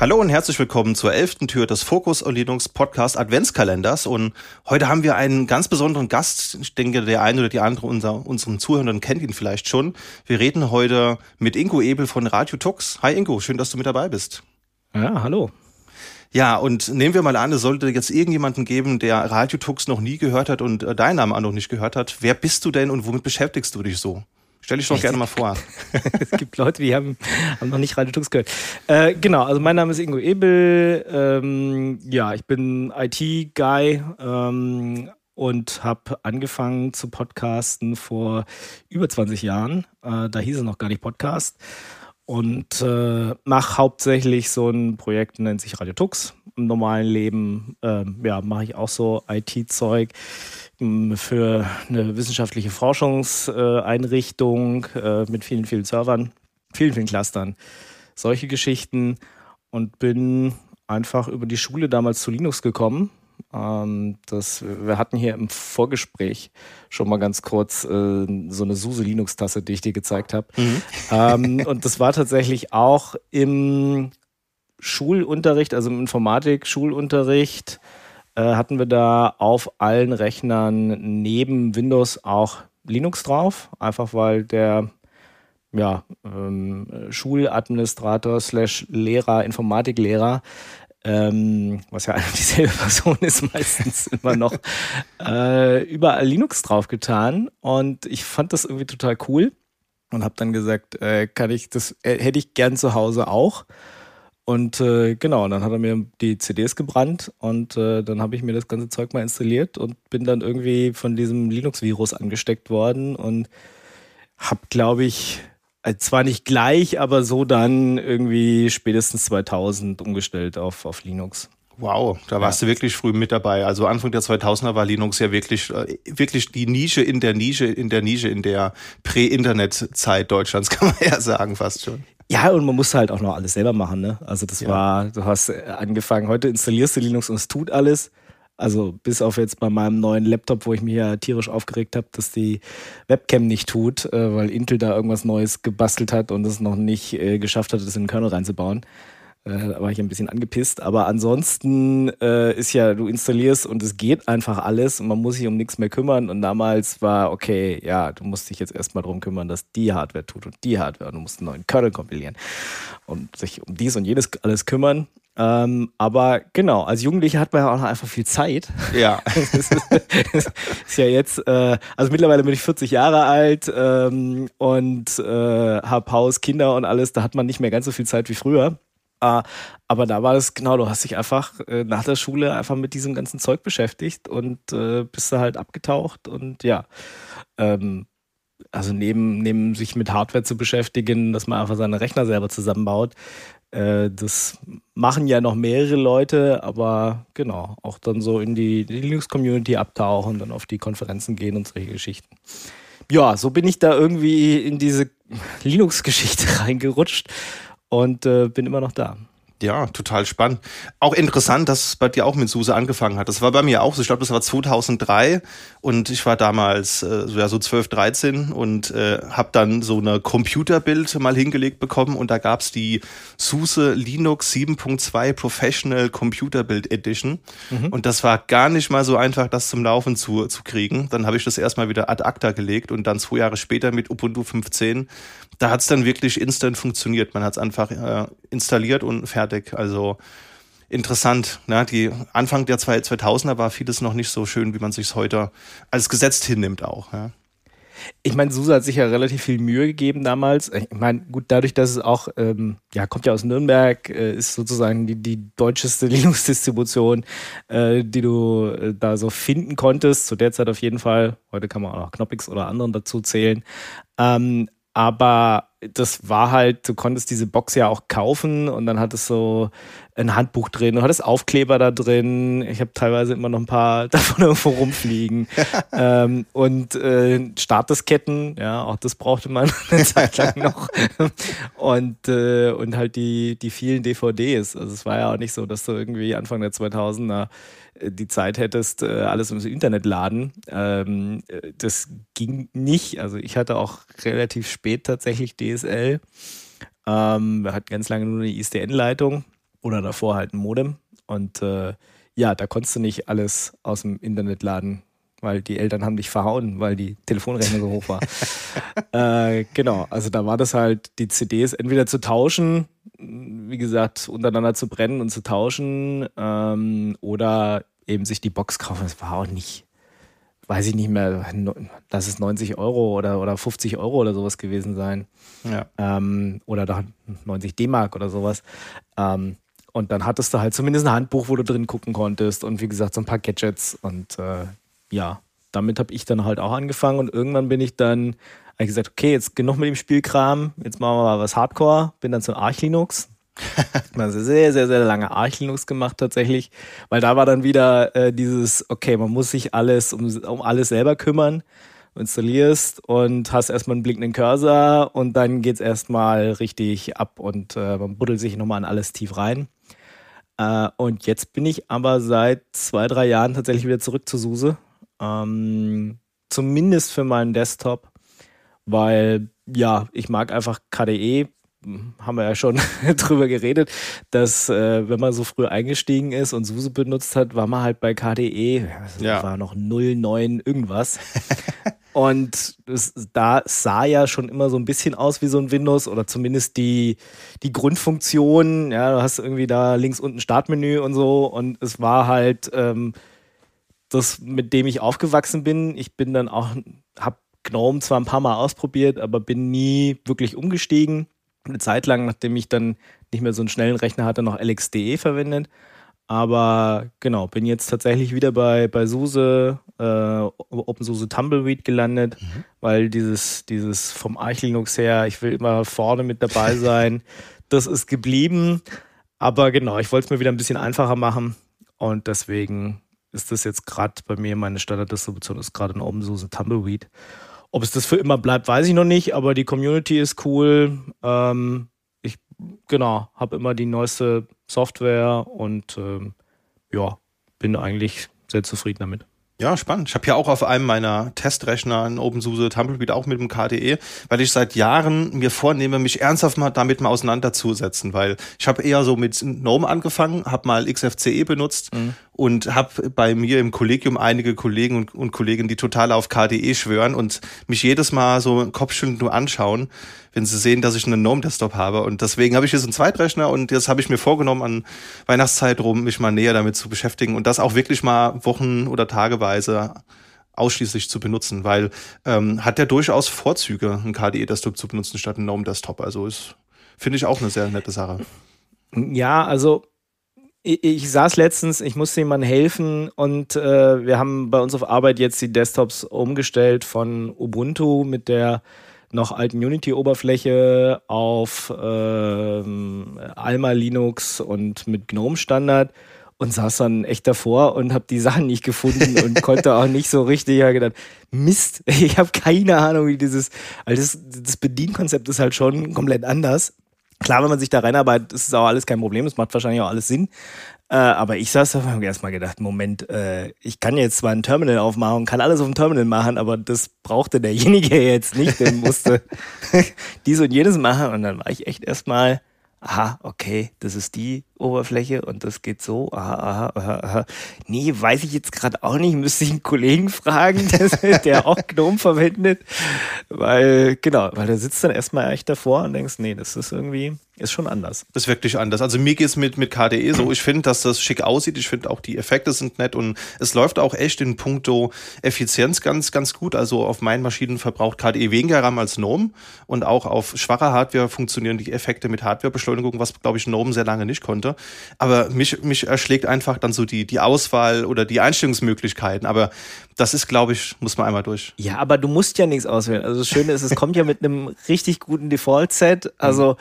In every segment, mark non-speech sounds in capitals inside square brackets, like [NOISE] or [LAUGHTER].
Hallo und herzlich willkommen zur elften Tür des Fokus Linux Podcast Adventskalenders. Und heute haben wir einen ganz besonderen Gast. Ich denke, der eine oder die andere unserer unseren Zuhörenden kennt ihn vielleicht schon. Wir reden heute mit Ingo Ebel von Radio Tux. Hi Ingo, schön, dass du mit dabei bist. Ja, hallo. Ja, und nehmen wir mal an, es sollte jetzt irgendjemanden geben, der Radio Tux noch nie gehört hat und äh, deinen Namen auch noch nicht gehört hat. Wer bist du denn und womit beschäftigst du dich so? Stell dich doch gerne mal vor. [LAUGHS] es gibt Leute, die haben, haben noch nicht Radio Tux gehört. Äh, genau, also mein Name ist Ingo Ebel. Ähm, ja, ich bin IT-Guy ähm, und habe angefangen zu podcasten vor über 20 Jahren. Äh, da hieß es noch gar nicht Podcast. Und äh, mache hauptsächlich so ein Projekt, nennt sich Radio Tux. Im normalen Leben ähm, ja, mache ich auch so IT-Zeug für eine wissenschaftliche Forschungseinrichtung äh, mit vielen, vielen Servern, vielen, vielen Clustern, solche Geschichten und bin einfach über die Schule damals zu Linux gekommen. Ähm, das, wir hatten hier im Vorgespräch schon mal ganz kurz äh, so eine SUSE Linux-Tasse, die ich dir gezeigt habe. Mhm. Ähm, und das war tatsächlich auch im Schulunterricht, also im Informatik-Schulunterricht äh, hatten wir da auf allen Rechnern neben Windows auch Linux drauf, einfach weil der ja, ähm, Schuladministrator slash Lehrer, Informatiklehrer, ähm, was ja [LAUGHS] dieselbe Person ist meistens immer noch, äh, überall Linux draufgetan und ich fand das irgendwie total cool und habe dann gesagt, äh, kann ich das äh, hätte ich gern zu Hause auch. Und äh, genau, dann hat er mir die CDs gebrannt und äh, dann habe ich mir das ganze Zeug mal installiert und bin dann irgendwie von diesem Linux-Virus angesteckt worden und habe, glaube ich, zwar nicht gleich, aber so dann irgendwie spätestens 2000 umgestellt auf, auf Linux. Wow, da warst ja. du wirklich früh mit dabei. Also Anfang der 2000er war Linux ja wirklich, äh, wirklich die Nische in der Nische, in der Nische in der Prä-Internet-Zeit Deutschlands, [LAUGHS] kann man ja sagen, fast schon. Ja, und man muss halt auch noch alles selber machen, ne? Also das ja. war, du hast äh, angefangen, heute installierst du Linux und es tut alles. Also bis auf jetzt bei meinem neuen Laptop, wo ich mich ja tierisch aufgeregt habe, dass die Webcam nicht tut, äh, weil Intel da irgendwas Neues gebastelt hat und es noch nicht äh, geschafft hat, das in den Kernel reinzubauen. Äh, da war ich ein bisschen angepisst. Aber ansonsten äh, ist ja, du installierst und es geht einfach alles und man muss sich um nichts mehr kümmern. Und damals war, okay, ja, du musst dich jetzt erstmal darum kümmern, dass die Hardware tut und die Hardware. Und du musst einen neuen Kernel kompilieren und sich um dies und jenes alles kümmern. Ähm, aber genau, als Jugendlicher hat man ja auch noch einfach viel Zeit. Ja. [LAUGHS] das ist, ist, ja jetzt, äh, also mittlerweile bin ich 40 Jahre alt ähm, und äh, habe Haus, Kinder und alles. Da hat man nicht mehr ganz so viel Zeit wie früher. Uh, aber da war es genau, du hast dich einfach äh, nach der Schule einfach mit diesem ganzen Zeug beschäftigt und äh, bist da halt abgetaucht und ja, ähm, also neben, neben sich mit Hardware zu beschäftigen, dass man einfach seine Rechner selber zusammenbaut, äh, das machen ja noch mehrere Leute, aber genau, auch dann so in die, Linux-Community abtauchen, dann auf die Konferenzen gehen und solche Geschichten. Ja, so bin ich da irgendwie in diese [LAUGHS] Linux-Geschichte [LAUGHS] reingerutscht und äh, bin immer noch da. Ja, total spannend. Auch interessant, dass es bei dir auch mit Suse angefangen hat. Das war bei mir auch so. Ich glaube, das war 2003 und ich war damals äh, ja, so 12, 13 und äh, habe dann so eine Computerbild mal hingelegt bekommen und da gab's die Suse Linux 7.2 Professional Computerbild Edition mhm. und das war gar nicht mal so einfach, das zum Laufen zu, zu kriegen. Dann habe ich das erstmal wieder ad acta gelegt und dann zwei Jahre später mit Ubuntu 15 da hat's dann wirklich instant funktioniert. Man hat's einfach äh, installiert und fertig. Also interessant. Ne? Die Anfang der 2000er war vieles noch nicht so schön, wie man sich heute als gesetzt hinnimmt auch. Ja? Ich meine, SUSE hat sich ja relativ viel Mühe gegeben damals. Ich meine, gut, dadurch, dass es auch, ähm, ja, kommt ja aus Nürnberg, äh, ist sozusagen die, die deutscheste [LAUGHS] Linux-Distribution, äh, die du äh, da so finden konntest. Zu der Zeit auf jeden Fall. Heute kann man auch noch Knoppix oder anderen dazu zählen. Ähm, aber das war halt, du konntest diese Box ja auch kaufen und dann hattest so ein Handbuch drin, du hattest Aufkleber da drin. Ich habe teilweise immer noch ein paar [LAUGHS] davon irgendwo rumfliegen. [LAUGHS] ähm, und äh, Startdisketten, ja, auch das brauchte man [LAUGHS] eine Zeit lang noch. und, äh, und halt die, die vielen DVDs. Also es war ja auch nicht so, dass du irgendwie Anfang der 2000er die Zeit hättest, äh, alles ins Internet laden. Ähm, äh, das ging nicht. Also ich hatte auch relativ spät tatsächlich DSL. Ähm, wir hatten ganz lange nur eine ISDN-Leitung. oder davor halt ein Modem. Und äh, ja, da konntest du nicht alles aus dem Internet laden, weil die Eltern haben dich verhauen, weil die Telefonrechnung so hoch war. [LAUGHS] äh, genau, also da war das halt, die CDs entweder zu tauschen, wie gesagt, untereinander zu brennen und zu tauschen ähm, oder eben sich die Box kaufen. Das war auch nicht, weiß ich nicht mehr, lass es 90 Euro oder, oder 50 Euro oder sowas gewesen sein. Ja. Ähm, oder doch 90 D-Mark oder sowas. Ähm, und dann hattest du halt zumindest ein Handbuch, wo du drin gucken konntest und wie gesagt so ein paar Gadgets und äh, ja, damit habe ich dann halt auch angefangen und irgendwann bin ich dann habe gesagt, okay, jetzt genug mit dem Spielkram, jetzt machen wir mal was Hardcore, bin dann zu Arch Linux. [LAUGHS] also sehr, sehr, sehr lange Arch Linux gemacht tatsächlich, weil da war dann wieder äh, dieses, okay, man muss sich alles um, um alles selber kümmern installierst und hast erstmal einen blinkenden Cursor und dann geht es erstmal richtig ab und äh, man buddelt sich nochmal an alles tief rein. Äh, und jetzt bin ich aber seit zwei, drei Jahren tatsächlich wieder zurück zu SUSE. Ähm, zumindest für meinen Desktop, weil ja, ich mag einfach KDE, haben wir ja schon [LAUGHS] drüber geredet, dass äh, wenn man so früh eingestiegen ist und SUSE benutzt hat, war man halt bei KDE, das ja. war noch 09 irgendwas. [LAUGHS] Und es, da sah ja schon immer so ein bisschen aus wie so ein Windows oder zumindest die, die Grundfunktion. Ja, du hast irgendwie da links unten Startmenü und so. Und es war halt ähm, das, mit dem ich aufgewachsen bin. Ich bin dann auch, hab GNOME zwar ein paar Mal ausprobiert, aber bin nie wirklich umgestiegen. Eine Zeit lang, nachdem ich dann nicht mehr so einen schnellen Rechner hatte, noch LXDE verwendet. Aber genau, bin jetzt tatsächlich wieder bei, bei SUSE, äh, OpenSUSE Tumbleweed gelandet, mhm. weil dieses, dieses vom Arch Linux her, ich will immer vorne mit dabei sein, [LAUGHS] das ist geblieben. Aber genau, ich wollte es mir wieder ein bisschen einfacher machen und deswegen ist das jetzt gerade bei mir meine Standarddistribution ist gerade ein OpenSUSE Tumbleweed. Ob es das für immer bleibt, weiß ich noch nicht, aber die Community ist cool. Ähm, ich genau, habe immer die neueste Software und ähm, ja, bin eigentlich sehr zufrieden damit. Ja, spannend. Ich habe ja auch auf einem meiner Testrechner ein OpenSUSE Tumbleweed auch mit dem KDE, weil ich seit Jahren mir vornehme, mich ernsthaft mal damit mal auseinanderzusetzen, weil ich habe eher so mit GNOME angefangen, habe mal XFCE benutzt mhm. Und habe bei mir im Kollegium einige Kollegen und, und Kolleginnen, die total auf KDE schwören und mich jedes Mal so kopfschüttelnd nur anschauen wenn sie sehen, dass ich einen GNOME-Desktop habe. Und deswegen habe ich jetzt einen Zweitrechner und das habe ich mir vorgenommen, an Weihnachtszeit rum mich mal näher damit zu beschäftigen und das auch wirklich mal Wochen oder Tageweise ausschließlich zu benutzen, weil ähm, hat ja durchaus Vorzüge, einen KDE-Desktop zu benutzen statt einen GNOME-Desktop. Also ist, finde ich auch eine sehr nette Sache. Ja, also ich, ich saß letztens, ich musste jemandem helfen und äh, wir haben bei uns auf Arbeit jetzt die Desktops umgestellt von Ubuntu mit der noch alten Unity-Oberfläche auf ähm, Alma Linux und mit GNOME Standard und saß dann echt davor und habe die Sachen nicht gefunden und [LAUGHS] konnte auch nicht so richtig. Ich habe gedacht, Mist, [LAUGHS] ich habe keine Ahnung, wie dieses, also das, das Bedienkonzept ist halt schon komplett anders. Klar, wenn man sich da reinarbeitet, ist es auch alles kein Problem. Es macht wahrscheinlich auch alles Sinn. Äh, aber ich saß da und habe erstmal gedacht, Moment, äh, ich kann jetzt zwar ein Terminal aufmachen, kann alles auf dem Terminal machen, aber das brauchte derjenige [LAUGHS] jetzt nicht. Der musste [LAUGHS] dies und jenes machen. Und dann war ich echt erstmal, aha, okay, das ist die Oberfläche und das geht so. Aha, aha, aha, aha. Nee, weiß ich jetzt gerade auch nicht. Müsste ich einen Kollegen [LAUGHS] fragen, der auch GNOME verwendet. Weil, genau, weil der sitzt dann erstmal echt davor und denkst, nee, das ist irgendwie ist schon anders. Das ist wirklich anders. Also mir geht es mit, mit KDE so. Ich finde, dass das schick aussieht. Ich finde auch die Effekte sind nett und es läuft auch echt in puncto Effizienz ganz, ganz gut. Also auf meinen Maschinen verbraucht KDE weniger RAM als GNOME und auch auf schwacher Hardware funktionieren die Effekte mit Hardwarebeschleunigung, was glaube ich GNOME sehr lange nicht konnte. Aber mich, mich erschlägt einfach dann so die, die Auswahl oder die Einstellungsmöglichkeiten. Aber das ist, glaube ich, muss man einmal durch. Ja, aber du musst ja nichts auswählen. Also das Schöne ist, es kommt ja mit einem richtig guten Default-Set. Also mhm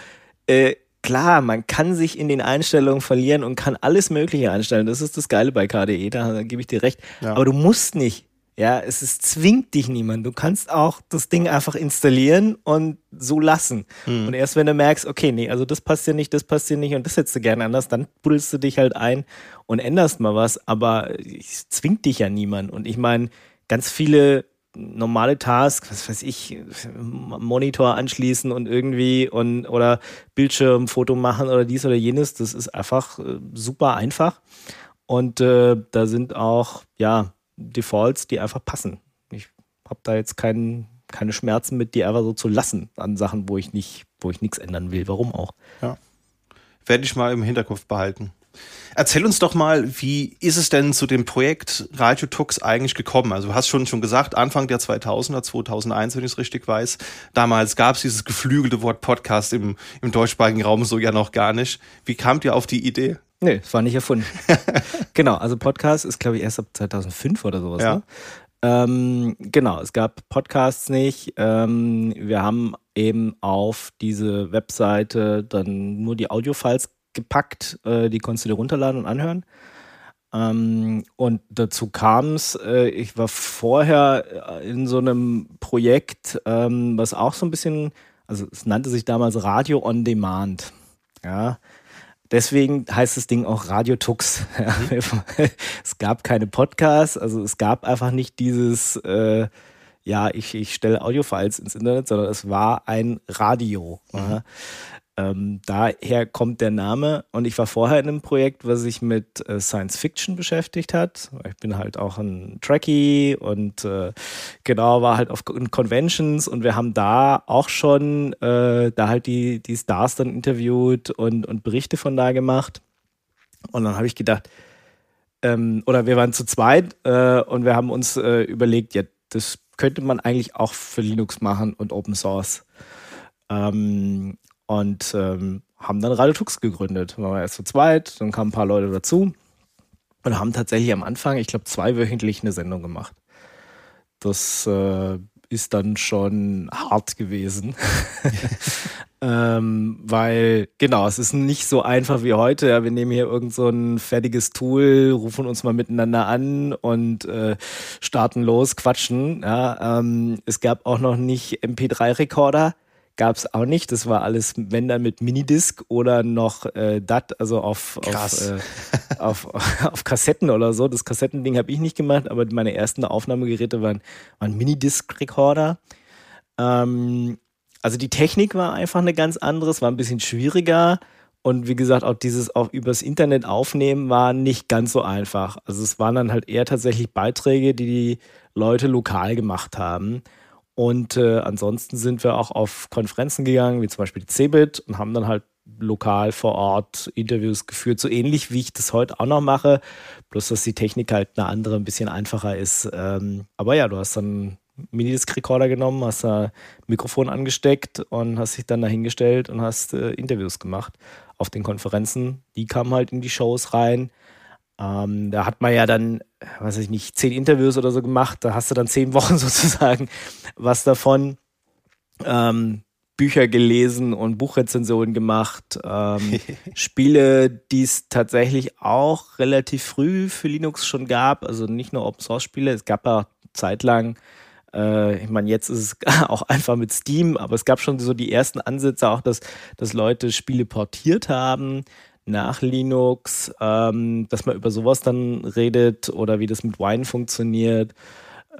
äh, klar, man kann sich in den Einstellungen verlieren und kann alles Mögliche einstellen. Das ist das Geile bei KDE, da, da gebe ich dir recht. Ja. Aber du musst nicht. Ja, es ist, zwingt dich niemand. Du kannst auch das Ding einfach installieren und so lassen. Hm. Und erst wenn du merkst, okay, nee, also das passt dir nicht, das passt dir nicht und das hättest du gerne anders, dann buddelst du dich halt ein und änderst mal was. Aber es zwingt dich ja niemand. Und ich meine, ganz viele normale Tasks, was weiß ich, Monitor anschließen und irgendwie und oder Bildschirmfoto machen oder dies oder jenes, das ist einfach äh, super einfach. Und äh, da sind auch, ja, Defaults, die einfach passen. Ich habe da jetzt keinen, keine Schmerzen mit, die einfach so zu lassen an Sachen, wo ich nicht, wo ich nichts ändern will. Warum auch? Ja. Werde ich mal im Hinterkopf behalten. Erzähl uns doch mal, wie ist es denn zu dem Projekt Radio Tux eigentlich gekommen? Also du hast schon, schon gesagt, Anfang der 2000er, 2001, wenn ich es richtig weiß. Damals gab es dieses geflügelte Wort Podcast im, im deutschsprachigen Raum so ja noch gar nicht. Wie kamt ihr auf die Idee? Nee, es war nicht erfunden. [LAUGHS] genau, also Podcast ist, glaube ich, erst ab 2005 oder sowas. Ja. Ne? Ähm, genau, es gab Podcasts nicht. Ähm, wir haben eben auf diese Webseite dann nur die Audiofiles gepackt, äh, die konntest du dir runterladen und anhören. Ähm, und dazu kam es, äh, ich war vorher äh, in so einem Projekt, ähm, was auch so ein bisschen, also es nannte sich damals Radio on Demand. Ja. Deswegen heißt das Ding auch Radio Tux. [LAUGHS] Mhm. [LAUGHS] es gab keine Podcasts, also es gab einfach nicht dieses, äh, ja, ich, ich stelle Audiofiles ins Internet, sondern es war ein Radio. Mhm. Ähm, daher kommt der Name. Und ich war vorher in einem Projekt, was sich mit äh, Science Fiction beschäftigt hat. Ich bin halt auch ein Trekkie und äh, genau war halt auf Conventions und wir haben da auch schon äh, da halt die, die Stars dann interviewt und, und Berichte von da gemacht. Und dann habe ich gedacht, ähm, oder wir waren zu zweit äh, und wir haben uns äh, überlegt, ja, das könnte man eigentlich auch für Linux machen und Open Source. Ähm, und ähm, haben dann Radio Tux gegründet. Wir waren erst zu zweit, dann kamen ein paar Leute dazu und haben tatsächlich am Anfang, ich glaube, zweiwöchentlich eine Sendung gemacht. Das äh, ist dann schon hart gewesen. [LAUGHS] [LAUGHS] ähm, weil, genau, es ist nicht so einfach wie heute. Ja, wir nehmen hier irgend so ein fertiges Tool, rufen uns mal miteinander an und äh, starten los, quatschen. Ja, ähm, es gab auch noch nicht MP3-Rekorder gab es auch nicht. Das war alles, wenn dann mit Minidisc oder noch äh, DAT, also auf, auf, äh, auf, [LAUGHS] auf, Kassetten oder so. Das Kassettending habe ich nicht gemacht, aber meine ersten Aufnahmegeräte waren, waren Minidisc-Recorder. Ähm, also die Technik war einfach eine ganz andere, es war ein bisschen schwieriger. Und wie gesagt, auch dieses auch übers Internet aufnehmen war nicht ganz so einfach. Also es waren dann halt eher tatsächlich Beiträge, die die Leute lokal gemacht haben. Und äh, ansonsten sind wir auch auf Konferenzen gegangen, wie zum Beispiel die CeBIT, und haben dann halt lokal vor Ort Interviews geführt, so ähnlich wie ich das heute auch noch mache, bloß dass die Technik halt eine andere, ein bisschen einfacher ist. Ähm, aber ja, du hast dann Minidisc-Recorder genommen, hast da Mikrofon angesteckt und hast dich dann dahingestellt und hast äh, Interviews gemacht auf den Konferenzen. Die kamen halt in die Shows rein. Ähm, da hat man ja dann, weiß ich nicht, zehn Interviews oder so gemacht. Da hast du dann zehn Wochen [LAUGHS] sozusagen was davon. Ähm, Bücher gelesen und Buchrezensionen gemacht. Ähm, [LAUGHS] Spiele, die es tatsächlich auch relativ früh für Linux schon gab. Also nicht nur Open Source Spiele. Es gab ja zeitlang äh, ich meine, jetzt ist es [LAUGHS] auch einfach mit Steam, aber es gab schon so die ersten Ansätze auch, dass, dass Leute Spiele portiert haben nach Linux, ähm, dass man über sowas dann redet oder wie das mit Wine funktioniert.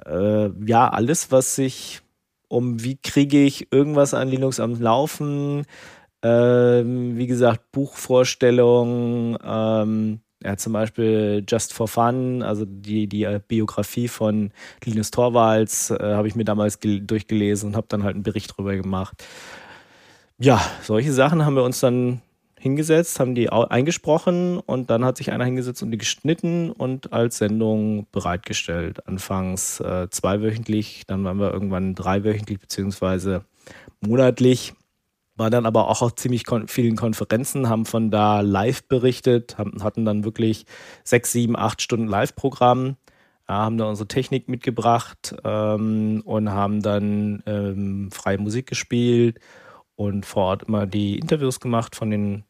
Äh, ja, alles, was sich um wie kriege ich irgendwas an Linux am Laufen, ähm, wie gesagt, Buchvorstellungen, ähm, ja, zum Beispiel Just for Fun, also die, die Biografie von Linus Torvalds, äh, habe ich mir damals durchgelesen und habe dann halt einen Bericht drüber gemacht. Ja, solche Sachen haben wir uns dann hingesetzt, haben die eingesprochen und dann hat sich einer hingesetzt und die geschnitten und als Sendung bereitgestellt. Anfangs äh, zweiwöchentlich, dann waren wir irgendwann dreiwöchentlich beziehungsweise monatlich. War dann aber auch auf ziemlich kon vielen Konferenzen, haben von da live berichtet, haben, hatten dann wirklich sechs, sieben, acht Stunden Live-Programm, ja, haben da unsere Technik mitgebracht ähm, und haben dann ähm, freie Musik gespielt und vor Ort immer die Interviews gemacht von den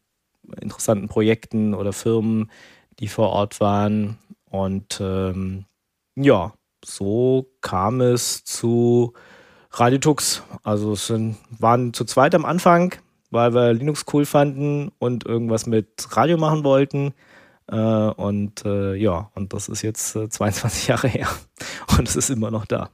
interessanten Projekten oder Firmen, die vor Ort waren. Und ähm, ja, so kam es zu Radiotux. Also es sind, waren zu zweit am Anfang, weil wir Linux cool fanden und irgendwas mit Radio machen wollten. Äh, und äh, ja, und das ist jetzt äh, 22 [LAUGHS] Jahre her und es ist immer noch da.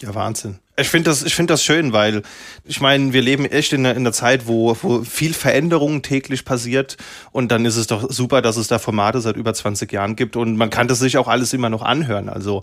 Ja, Wahnsinn. Ich finde das, ich finde das schön, weil ich meine, wir leben echt in einer, in einer Zeit, wo, wo viel Veränderung täglich passiert. Und dann ist es doch super, dass es da Formate seit über 20 Jahren gibt. Und man kann das sich auch alles immer noch anhören. Also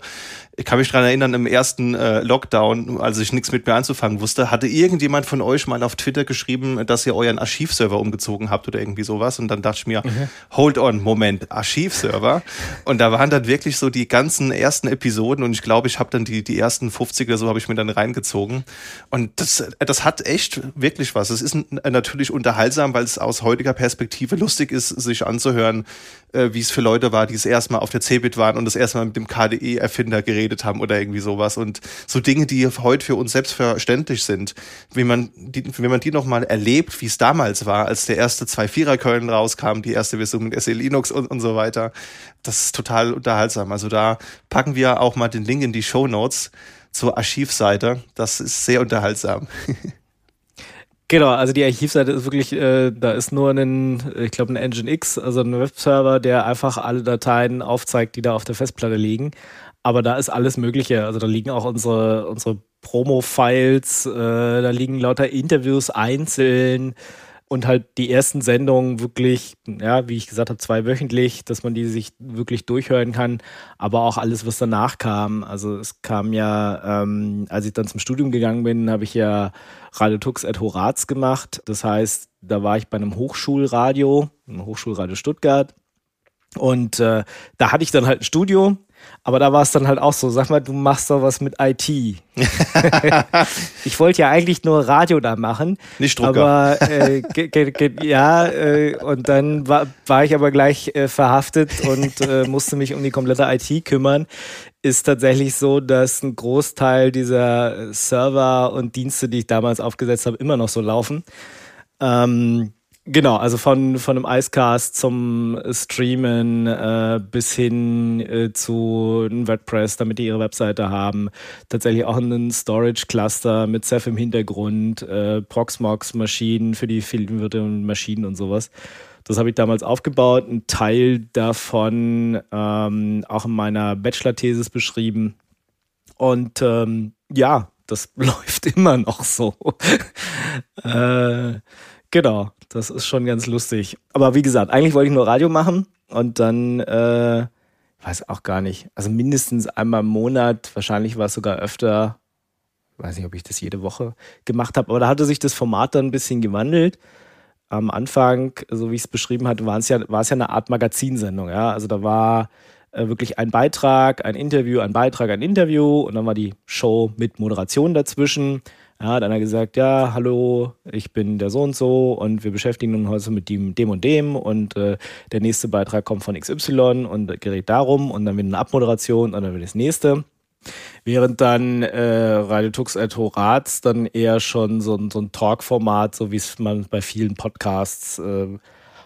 ich kann mich dran erinnern, im ersten äh, Lockdown, als ich nichts mit mir anzufangen wusste, hatte irgendjemand von euch mal auf Twitter geschrieben, dass ihr euren Archivserver umgezogen habt oder irgendwie sowas. Und dann dachte ich mir, mhm. hold on, Moment, Archivserver? Und da waren dann wirklich so die ganzen ersten Episoden. Und ich glaube, ich habe dann die, die ersten 50 oder so habe ich mir dann reingezogen. Und das, das hat echt wirklich was. Es ist natürlich unterhaltsam, weil es aus heutiger Perspektive lustig ist, sich anzuhören, äh, wie es für Leute war, die es erstmal auf der Cebit waren und das erstmal mit dem KDE-Erfinder geredet haben oder irgendwie sowas. Und so Dinge, die heute für uns selbstverständlich sind, wie man die, wenn man die nochmal erlebt, wie es damals war, als der erste 2.4er Köln rauskam, die erste Version mit SE Linux und, und so weiter. Das ist total unterhaltsam. Also da packen wir auch mal den Link in die Show Notes zur Archivseite. Das ist sehr unterhaltsam. [LAUGHS] Genau, also die Archivseite ist wirklich, äh, da ist nur ein, ich glaube, ein Nginx, also ein Webserver, der einfach alle Dateien aufzeigt, die da auf der Festplatte liegen. Aber da ist alles Mögliche. Also da liegen auch unsere, unsere Promo-Files, äh, da liegen lauter Interviews einzeln und halt die ersten Sendungen wirklich, ja, wie ich gesagt habe, zweiwöchentlich, dass man die sich wirklich durchhören kann, aber auch alles, was danach kam. Also es kam ja, ähm, als ich dann zum Studium gegangen bin, habe ich ja Radio Tux at Horaz gemacht. Das heißt, da war ich bei einem Hochschulradio, einem Hochschulradio Stuttgart. Und äh, da hatte ich dann halt ein Studio aber da war es dann halt auch so, sag mal, du machst doch was mit IT. [LAUGHS] ich wollte ja eigentlich nur Radio da machen. Nicht Drucker. Aber äh, ja, äh, und dann war, war ich aber gleich äh, verhaftet und äh, musste mich um die komplette IT kümmern. Ist tatsächlich so, dass ein Großteil dieser Server und Dienste, die ich damals aufgesetzt habe, immer noch so laufen. Ähm, Genau, also von, von einem Icecast zum Streamen äh, bis hin äh, zu einem WordPress, damit die ihre Webseite haben. Tatsächlich auch einen Storage-Cluster mit Ceph im Hintergrund, äh, Proxmox-Maschinen für die vielen Maschinen und sowas. Das habe ich damals aufgebaut, ein Teil davon ähm, auch in meiner Bachelor-Thesis beschrieben. Und ähm, ja, das [LAUGHS] läuft immer noch so. [LAUGHS] äh, Genau, das ist schon ganz lustig. Aber wie gesagt, eigentlich wollte ich nur Radio machen und dann, äh, weiß auch gar nicht, also mindestens einmal im Monat, wahrscheinlich war es sogar öfter, weiß nicht, ob ich das jede Woche gemacht habe, aber da hatte sich das Format dann ein bisschen gewandelt. Am Anfang, so wie ich es beschrieben hatte, war es ja, ja eine Art Magazinsendung, ja. Also da war äh, wirklich ein Beitrag, ein Interview, ein Beitrag, ein Interview und dann war die Show mit Moderation dazwischen. Ja, dann hat er gesagt, ja, hallo, ich bin der so und so und wir beschäftigen uns heute mit dem, dem und dem und äh, der nächste Beitrag kommt von XY und gerät darum und dann wieder eine Abmoderation und dann wieder das nächste. Während dann äh, Radio Tux at Horaz dann eher schon so, so ein Talk-Format, so wie es man bei vielen Podcasts äh,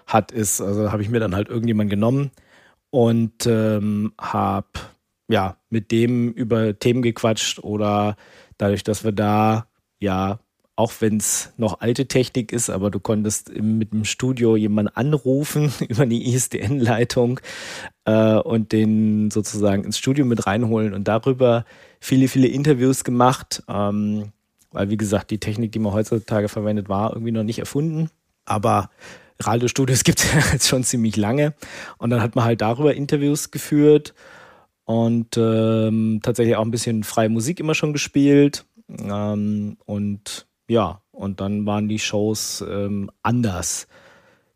hat, ist. Also habe ich mir dann halt irgendjemand genommen und ähm, habe ja mit dem über Themen gequatscht oder dadurch, dass wir da ja, auch wenn es noch alte Technik ist, aber du konntest mit dem Studio jemanden anrufen [LAUGHS] über die ISDN-Leitung äh, und den sozusagen ins Studio mit reinholen und darüber viele, viele Interviews gemacht. Ähm, weil, wie gesagt, die Technik, die man heutzutage verwendet, war irgendwie noch nicht erfunden. Aber Radiostudios [LAUGHS] gibt es jetzt schon ziemlich lange. Und dann hat man halt darüber Interviews geführt und ähm, tatsächlich auch ein bisschen freie Musik immer schon gespielt. Ähm, und ja, und dann waren die Shows ähm, anders.